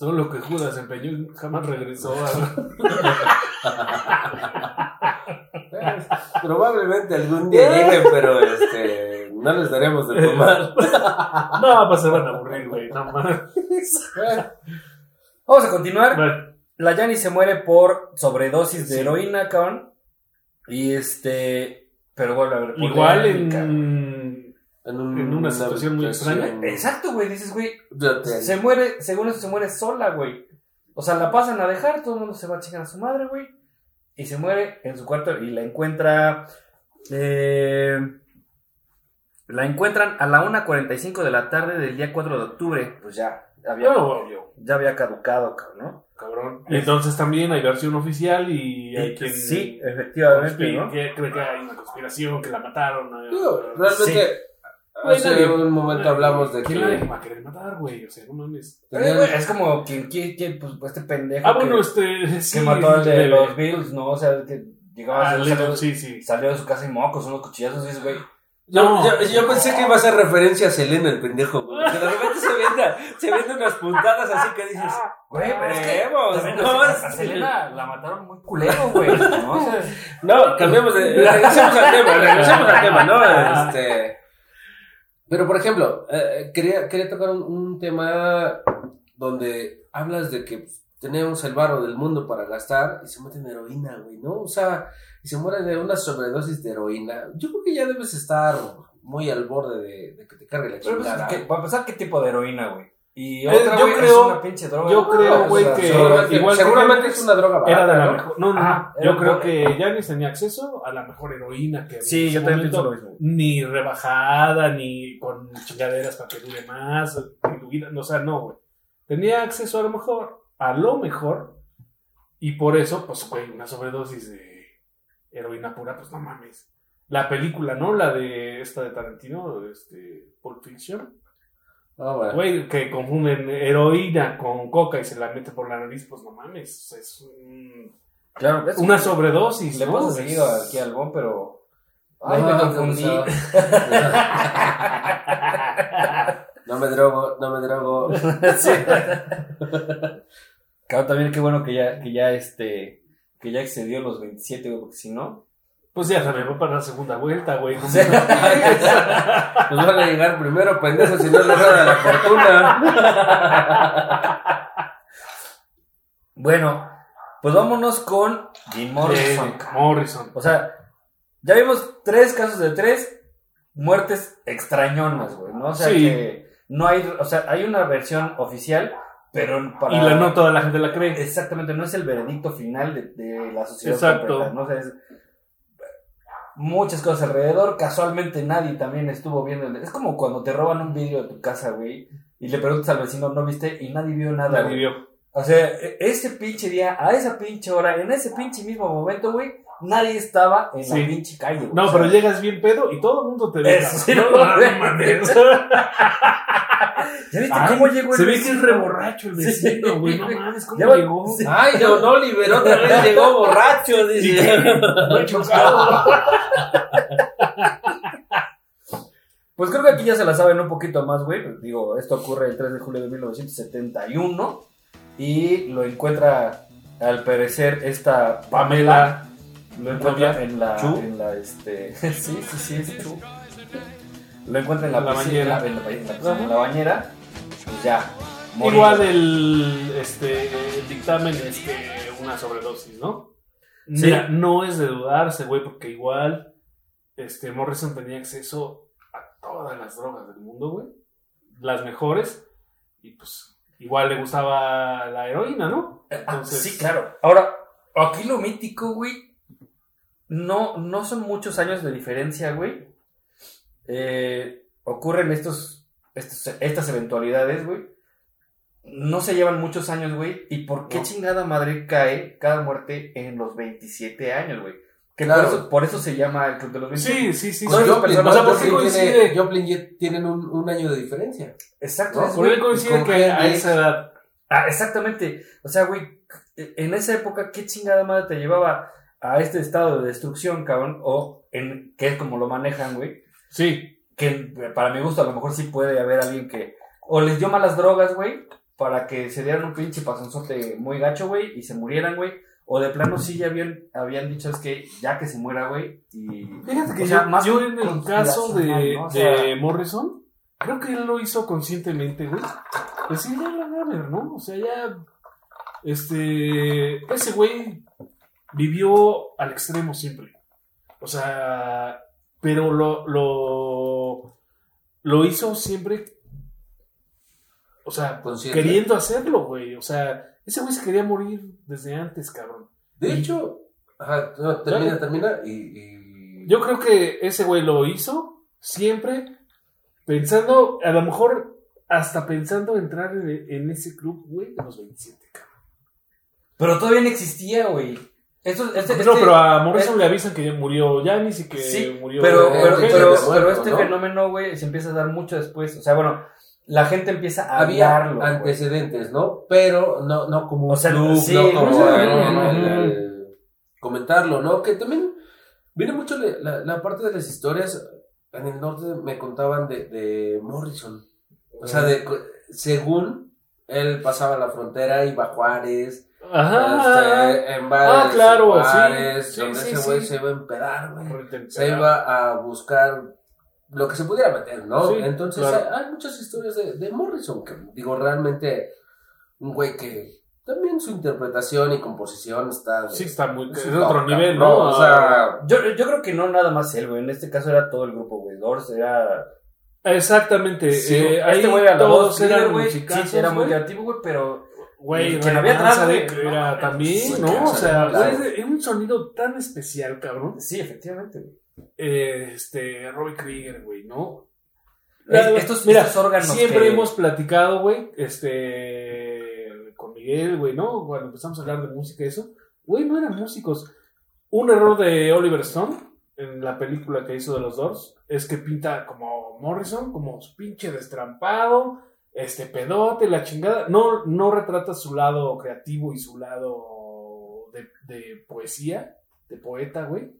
Todo lo que Judas empeñó jamás regresó. Pues, Probablemente algún día lleguen, pero este, no les daremos de tomar. No, pues se van a aburrir, güey. No mames. Vamos a continuar. La Yanni se muere por sobredosis de heroína, cabrón. Y este. Pero vuelve a ver. igual en. En, un- En una situación muy extraña. Exacto, güey. Dices, güey. Se muere, según eso, se muere sola, güey. O sea, la pasan a dejar, todo el mundo se va a chingar a su madre, güey. Y se muere en su cuarto y la encuentra. eh, la encuentran a la 1.45 de la tarde del día 4 de octubre. Pues ya, había, obvio, ya había caducado, cabrón, ¿no? cabrón. Y entonces también hay versión oficial y hay quien. sí, efectivamente, ¿no? que cree que hay una conspiración, que la mataron. ¿no? Realmente, Güey, hace nadie- un momento hablamos de ¿Quién la que va a querer matar, güey? O sea, no mames. Eh, es como quien, quien, quien, pues, este pendejo Ah, que, bueno, este. Sí, que mató al de los Bills, ¿no? O sea, que llegaba Ah, a Little, sí, sí. salió de su casa y mocos, unos cuchillazos y dices, güey. Yo, No. yo, yo pensé que iba a ser referencia a Selena, el pendejo. güey, Que de repente se viene, se viene unas puntadas así que dices, Güey, pero es que Vemos, no, a- Selena la mataron muy culero, güey. ¿no? O sea, No, cambiemos de. Regresemos al tema, regresemos al tema, ¿no? Este. Pero, por ejemplo, eh, quería, quería tocar un, un tema donde hablas de que pues, tenemos el varo del mundo para gastar y se meten heroína, güey, ¿no? O sea, y se mueren de una sobredosis de heroína. Yo creo que ya debes estar muy al borde de, de que te cargue la pero, pues, chingada. ¿qué- para empezar, ¿qué tipo de heroína, güey? Y Eh, otra, yo creo- es una pinche droga. yo creo, O güey, sea, que- Seguramente, igual seguramente es una droga barata, Era de la mejor. No, no, Ah. Yo creo que Janis tenía acceso a la mejor heroína que había Sí, en yo también pienso lo mismo. Ni rebajada, ni con chingaderas para que dure más. O sea, no, güey. Tenía acceso a lo mejor, a lo mejor. Y por eso, pues, güey, una sobredosis de heroína pura, pues no mames. La película, ¿no? La de esta de Tarantino, este, Pulp Fiction. Bueno. Güey, que confunden heroína con coca y se la mete por la nariz, pues no mames. es un- Claro, es una sobredosis. Le ¿no? pasa Es- seguido aquí al Bon, pero. Ay, No, me confundí. no, No me drogo, no me drogo. Sí. Claro, también qué bueno que ya, que ya este, que ya excedió los 27, güey, porque si no. Pues ya va para la segunda vuelta, güey. Nos van a llegar primero, pendejo, si no le da la fortuna. Bueno, pues vámonos con Jim Morrison. Morrison. O sea, ya vimos tres casos de tres muertes extrañonas, güey, ¿no? O sea, Sí. que no hay, o sea, hay una versión oficial, pero para... Y la no toda la gente la cree. Exactamente, no es el veredicto final de, de la sociedad. Exacto. ¿no? O sea, es- muchas cosas alrededor, casualmente nadie también estuvo viendo. el- Es como cuando te roban un vídeo de tu casa, güey, y le preguntas al vecino, ¿no viste? Y nadie vio nada. Nadie güey. vio. O sea, e- ese pinche día, a esa pinche hora, en ese pinche mismo momento, güey, nadie estaba en Sí. la pinche calle, güey. No, O sea, pero llegas bien pedo y todo el mundo te ve. Eso, cabrón. sí, no, no, no, no, mames. ¿Ya viste Ay, cómo llegó el Se ve que es vecino? reborracho el Sí. vecino, güey. No mames, ¿cómo Ya va- llegó? sí. Ay, don Oliver, otra vez llegó borracho, dice. Muy chocado. Pues creo que aquí ya se la saben un poquito más, güey. Pues, Digo, esto ocurre el 3 de julio de 1971 y lo encuentra, al parecer, esta Pamela. Lo encuentra en la, Chu. en la, este... sí, sí, sí, es Chu. Lo encuentra en la, En la piscina, bañera. En la, en la- en la- en la bañera. Pues ya, morir. Igual el, este, el dictamen es que una sobredosis, ¿no? Sí. Mira, no es de dudarse, güey, porque igual este, Morrison tenía acceso a todas las drogas del mundo, güey. Las mejores. Y pues igual le gustaba la heroína, ¿no? Ah, Entonces- sí, claro. Ahora, aquí lo mítico, güey, no, no son muchos años de diferencia, güey. Eh, ocurren estos, estos- estas eventualidades, güey. No se llevan muchos años, güey. ¿Y por qué No. chingada madre cae cada muerte en los 27 años, güey? Que Claro. por, eso, por eso se llama el Club de los 27. Sí, sí, sí. Joplin, o sea, ¿por qué coincide? tiene- Joplin y tienen un, un año de diferencia. Exacto. No, Por él coincide que a esa edad. Ah, exactamente. O sea, güey, en esa época, ¿qué chingada madre te llevaba a este estado de destrucción, cabrón? O en que es como lo manejan, güey. Sí, Que para mi gusto, a lo mejor sí puede haber alguien que o les dio malas drogas, güey, para que se dieran un pinche pasonzote muy gacho, güey, y se murieran, güey. O de plano sí ya habían, habían dicho es que ya que se muera, güey. Y. Fíjate que o sea, yo, más yo en el caso de, conspiracional, ¿no? O sea, de Morrison, creo que él lo hizo conscientemente, güey. Pues sí, ya la ¿no? O sea, ya. Este. Ese güey vivió al extremo siempre. O sea. Pero lo. Lo, lo hizo siempre. O sea, Consciente. queriendo hacerlo, güey. O sea, ese güey se quería morir desde antes, cabrón. De hecho, ajá, no, termina, termina y, y- Yo creo que ese güey lo hizo siempre pensando, a lo mejor hasta pensando entrar en, en ese club, güey, de los 27, cabrón. Pero todavía no existía, güey. Esto, este, no, este- pero a Morrison le avisan que ya murió Janis y que Sí, murió. pero, eh, pero, gente pero, muerto, pero este ¿no? fenómeno, güey, se empieza a dar mucho después. O sea, bueno, la gente empieza a había hablarlo. antecedentes, ¿no? Pero no, no como un O sea, club, sí, no como no, no, comentarlo, ¿no? Que también viene mucho la, la- la parte de las historias. En el norte me contaban de, de Morrison. O sea, de, según él pasaba la frontera, iba a Juárez, Ajá. este, en bares, Ah, claro, Juárez, sí, sí, donde sí, ese güey sí. se iba a empedar, güey. Se iba a buscar lo que se pudiera meter, ¿no? Sí, Entonces claro. hay, hay muchas historias de, de Morrison, que digo, realmente un güey que también su interpretación y composición está... de- Sí, está muy. es otro top, nivel, cabrón, ¿no? O sea, Yo, yo creo que no nada más él, güey. En este caso era todo el grupo, güey. Doors era. Exactamente. Sí, eh, ahí este güey era la todos voz eran güey. musicazos, Sí, era muy creativo, güey, pero. Güey, Que no había güey. Sadek No, era también, ¿no? claro, O sea, claro. güey, es un sonido tan especial, cabrón. Sí, efectivamente, güey. Eh, este, Robbie Krieger, güey, ¿no? Es- La- estos, mira, estos órganos. Siempre que- hemos platicado, güey, este, con Miguel, güey, ¿no? Cuando empezamos a hablar de música y eso, güey, no eran músicos. Un error de Oliver Stone en la película que hizo de los Doors es que pinta como Morrison, como pinche destrampado, este pedote, la chingada. No, no retrata su lado creativo y su lado de, de poesía, de poeta, güey.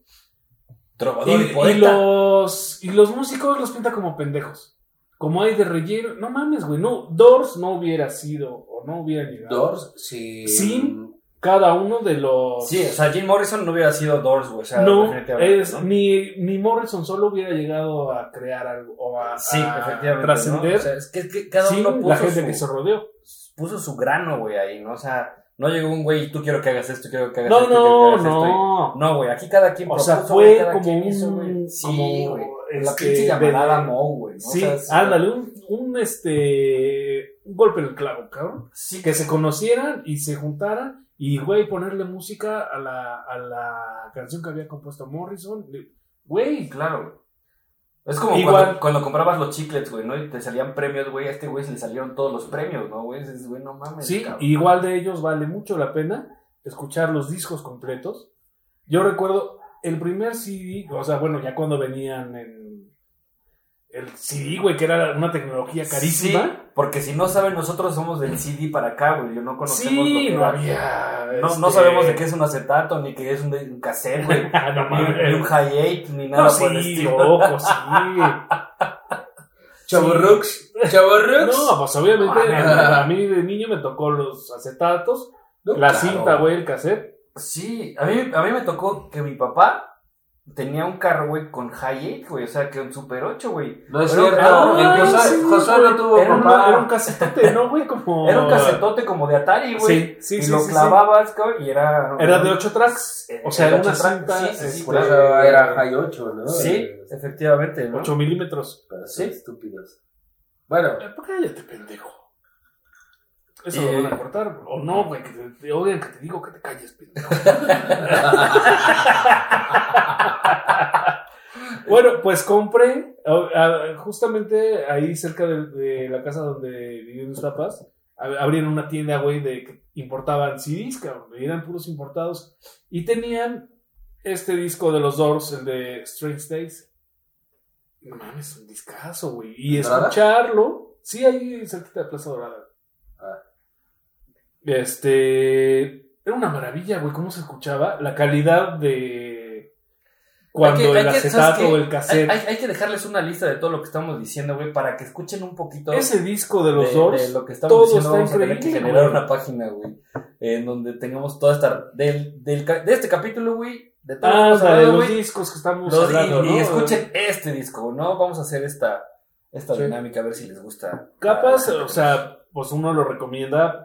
Trovador y, Y, y poeta. los, y los músicos los pinta como pendejos. Como hay de relleno. No mames, güey. No, Doors no hubiera sido o no hubiera llegado. Doors, sí... Sí. Cada uno de los. Sí, o sea, Jim Morrison no hubiera sido Doors, güey. O sea, no, es, ¿no? Ni, ni Morrison solo hubiera llegado a crear algo o a, Sí, a efectivamente. trascender ¿no? O sea, es que, es que cada sin uno puso la gente su, que se rodeó. puso su grano, güey, ahí, ¿no? O sea, no llegó un güey y tú quiero que hagas esto, quiero que hagas No, esto, no, esto. no. y- No, güey, aquí cada quien O sea, propuso, fue cada como un- hizo, güey. Sí, güey. La este, pinche llamada de- Mo, güey. ¿no? Sí, O sea, sí, ándale, un, un, este. Un golpe en el clavo, cabrón. Sí, que se conocieran y se juntaran y, güey, ponerle música a la, a la canción que había compuesto Morrison. Güey, Claro. Es como Igual- cuando, cuando comprabas los chiclets, güey, ¿no? Y te salían premios, güey. A este güey se le salieron todos los premios, ¿no, güey? Dices, güey, no mames. sí, cabrón. igual de ellos vale mucho la pena escuchar los discos completos. Yo recuerdo el primer CD, o sea, bueno, ya cuando venían en el CD, güey, que era una tecnología carísima. Sí, porque si no saben, nosotros somos del CD para acá, güey. Yo no conocemos lo Sí, que no era. había. No, no este, sabemos de qué es un acetato, ni qué es un, un cassette, güey. Ah, no ni, mames. ni un hi-8, ni nada No, por el sí, estilo. loco, sí. Chavorrux, Chavorrux. No, pues obviamente Ah. a mí de niño me tocó los acetatos, No, la claro. cinta, güey, el cassette. Sí, a mí, a mí me tocó que mi papá tenía un carro, güey, con High güey, o sea, que un Super 8, güey. No es Era cierto. sí, Josué güey. no tuvo Era, un- era un casetote, ¿no, güey? Como... Era un casetote como de Atari, güey. Sí, sí, y sí, lo sí, sí. clavabas, cabrón, y era... Era de 8 tracks. Eh, O sea, era era una cinta. sí, sí, sí, Por eso era High 8, ¿no? Sí, efectivamente, ¿no? 8 milímetros. Para Sí. estúpidos. Bueno, ¿Por qué cállate, pendejo? Eso Eh, lo van a cortar. O no, güey, que te, te odian que te digo que te calles, pendejo. bueno, pues compré, justamente ahí cerca de, de la casa donde vivían mis papás, ab- abrieron una tienda, güey, de que importaban CDs, cabrón, eran puros importados. Y tenían este disco de los Doors, el de Strange Days. No mames, un discazo, güey. Y escucharlo, sí, ahí cerquita de Plaza Dorada. Este. Era una maravilla, güey, cómo se escuchaba. La calidad de. Cuando Hay que- el hay que- ¿sabes acetato o el cassette. Hay, que dejarles una lista de todo lo que estamos diciendo, güey, para que escuchen un poquito Ese disco de los de, Doors. de lo que estamos todo diciendo. está Vamos a tener que generar una página, güey, en donde tengamos toda esta... Del, del, de este capítulo, güey, de todo lo que Ah, hemos la de hablado, los discos que estamos los- hablando, y, ¿no? y escuchen este disco, ¿no? Vamos a hacer esta, esta Sí. dinámica, a ver si les gusta. Capaz, Ah, o sea, pues uno lo recomienda,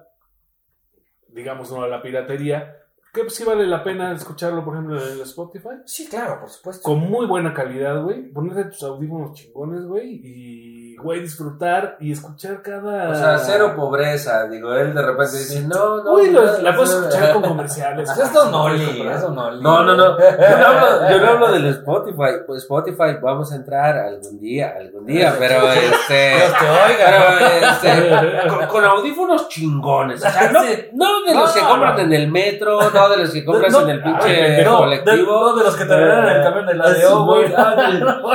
digamos, no a la piratería. Que pues, sí vale la pena escucharlo, por ejemplo, en el Spotify. Sí, claro, por supuesto. Con muy buena calidad, güey. Ponerte tus audífonos chingones, güey. Y, güey, disfrutar y escuchar cada. o sea, cero pobreza. Digo, él de repente dice, no, no. Uy, no, la no, puedes no. escuchar con comerciales. Eso es Don Oli, es Don Oli. No, no, no. Yo no hablo, yo no hablo del Spotify. Pues Spotify vamos a entrar algún día, algún día, pero este. Dios te oiga. Pero este, con, con audífonos chingones. O sea, no, no de No, los que no, compran no. en el metro, no de los que compras No, en el pinche no, colectivo. De, no, de los que te regalan en el camión de la de O, güey.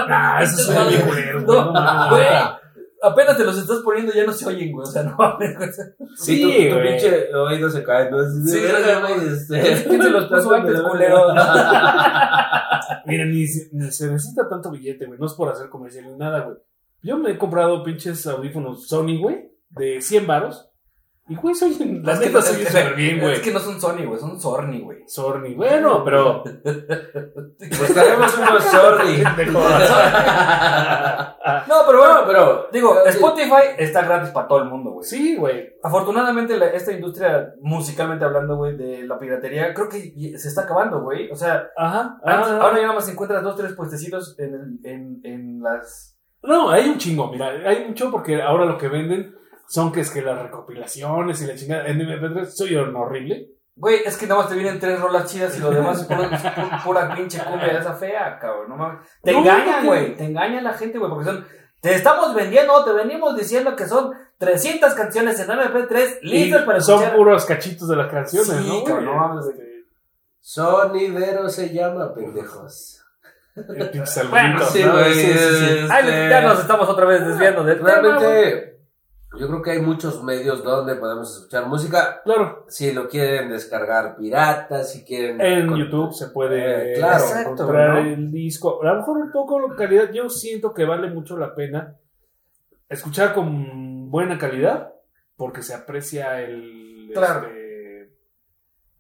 Nah, eso culero, güey. Apenas te los estás poniendo, ya no se oyen, güey. O sea, no mames, güey. Sí, Sí, tu, tu güey. pinche oído se cae, Sí, güey. este. ¿Quién se los puso antes, culero? Mira, ni, se- ni se necesita tanto billete, güey. No es por hacer comercial ni nada, güey. Yo me he comprado pinches audífonos Sony, güey, de 100 varos. Y, güey, soy la Es que neta no- soy súper bien, güey. Es que no son Sony, güey. Son Sorny, güey. Sony, bueno, pero. Pues tenemos unos. Pendejo. No, pero bueno, pero. digo, eh, Spotify está gratis para todo el mundo, güey. sí, güey. Afortunadamente, la- esta industria, musicalmente hablando, güey, de la piratería, creo que se está acabando, güey. O sea, Ajá. antes- ah. ahora ya nada más encuentras dos, tres puestecitos en, en, en las. No, hay un chingo, mira, hay mucho porque ahora lo que venden son que es que las recopilaciones y la chingada en MP3 soy horrible. Güey, es que nada más te vienen tres rolas chidas y lo demás es pura, pu- pura pinche cumbia esa fea, cabrón. No mames. Te No, engañan, güey. Te engaña la gente, güey, porque son. Te estamos vendiendo, te venimos diciendo que son 300 canciones en MP3 listas Y para son escuchar. puros cachitos de las canciones, Sí, ¿no? cabrón, no mames. Este, Sonidero se llama, pendejos. el pinche Bueno, saludito, sí, ¿no? güey, Sí, sí, sí. eh, Ay, Este- ya nos estamos otra vez desviando del tema. Realmente, yo creo que hay muchos medios donde podemos escuchar música. Claro, Si lo quieren descargar pirata, si quieren. en con- YouTube se puede Eh, claro. Exacto, comprar ¿no? el disco. A lo mejor un poco la calidad, yo siento que vale mucho la pena escuchar con buena calidad porque se aprecia el... Claro. este,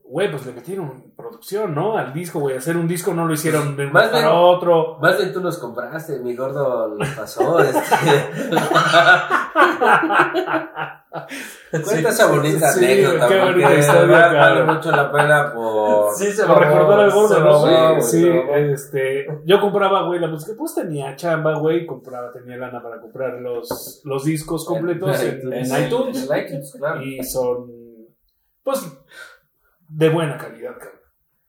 Güey, pues le metieron producción, ¿no? Al disco, güey. Hacer un disco no lo hicieron de Más para bien- otro. Más bien tú los compraste, mi gordo los pasó. este. Cuenta esa bonita sí, anécdota, qué porque bonita historia, vale, mucho la pena por. Sí, se Por mamó, recordar al gordo, ¿no? Sí, sí, este, yo compraba, güey, la música, pues tenía chamba, güey, compraba, tenía lana para comprar los, los discos completos en, en En iTunes En iTunes, claro. y son, pues, de buena calidad, cabrón.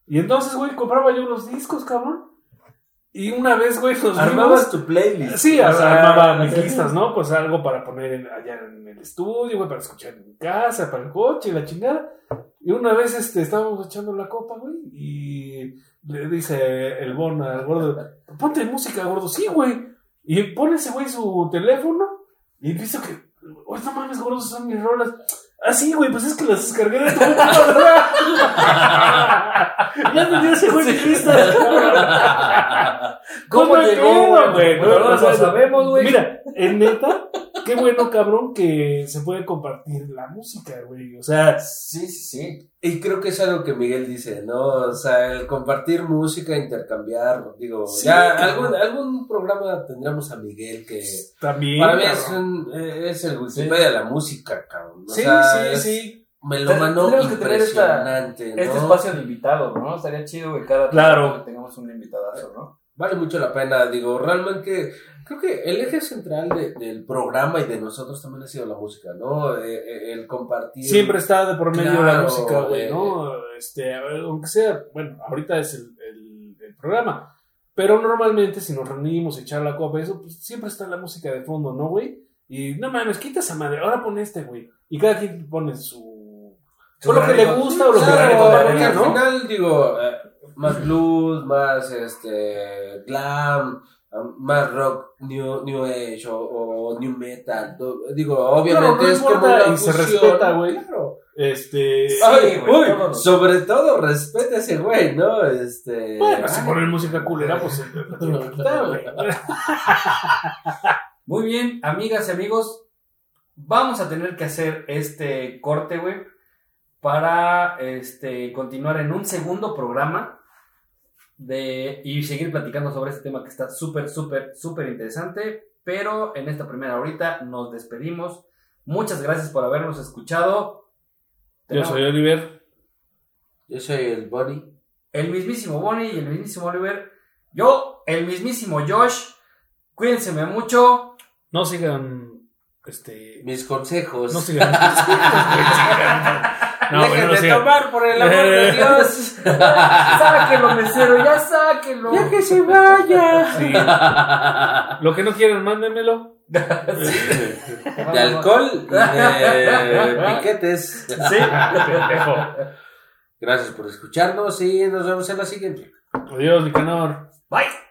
Y entonces, güey, compraba yo los discos, cabrón. Y una vez, güey, nos Armabas tu playlist. Sí, O sea, armaba mis listas, ¿no? Pues algo para poner en- allá en el estudio, güey, para escuchar en mi casa, para el coche, la chingada. Y una vez este, estábamos echando la copa, güey, y le dice el Bon al gordo, ponte música, gordo, sí, güey. Y pone ese güey su teléfono y empieza que, oye, no mames, gordo, son mis rolas. Ah, sí, güey, pues es que las descargué de tu computadora. Ya tenía ese güey mis listas, cabrón. ¿Cómo No me llegó, güey? No, Pues no lo sabemos, güey. Mira, en neta, qué bueno, cabrón, que se puede compartir la música, güey. O sea, Sí, sí, sí. Y creo que es algo que Miguel dice, ¿no? O sea, el compartir música, intercambiar, digo, Sí, ya algún, algún programa tendremos a Miguel que también. para mí es, un- eh, es el Wikipedia de la música, cabrón. O Sí, sea, sí, es sí. Melómano Tendremos que tener esta- impresionante, ¿no? Este espacio de invitado, ¿no? Estaría chido que cada Claro. programa tengamos un invitadazo, ¿no? Vale mucho la pena, digo, realmente creo que el eje central de- del programa y de nosotros también ha sido la música, ¿no? Eh, eh, el compartir. Siempre está de por medio la Claro, música, güey, eh, ¿no? Este, a ver, aunque sea, bueno, ahorita es el, el- el programa. Pero normalmente, si nos reunimos, echar la copa eso, pues siempre está la música de fondo, ¿no, güey? Y no mames, quita esa madre, ahora pon este, güey. Y cada quien pone su. O lo que le gusta o lo que Claro, le porque compartía, al ¿no? final, digo, eh, más blues, más este glam, más rock, new, new age o, o new metal. Digo, obviamente no es como una y se respeta, güey. Claro. Este. Ay, güey, uy, todo. sobre todo respeta a ese güey, ¿no? Este. Bueno, si ponen música culera, pues. Muy bien, amigas y amigos, vamos a tener que hacer este corte, güey, para este, continuar en un segundo programa de, y seguir platicando sobre este tema que está súper, súper, súper interesante. Pero en esta primera horita nos despedimos. Muchas gracias por habernos escuchado. Yo soy Oliver. Yo soy el Bonnie. el mismísimo Bonnie y el mismísimo Oliver. Yo, el mismísimo Josh. Cuídense mucho. No sigan. Este. Mis consejos. No sigan. No, Dejen no de tomar por el amor de Dios. sáquenlo, mesero, ya sáquenlo. ya que se vaya. Sí. Lo que no quieran, mándenmelo. De alcohol y de piquetes. Sí. Pendejo. Gracias por escucharnos y nos vemos en la siguiente. Adiós, Nicanor. Bye.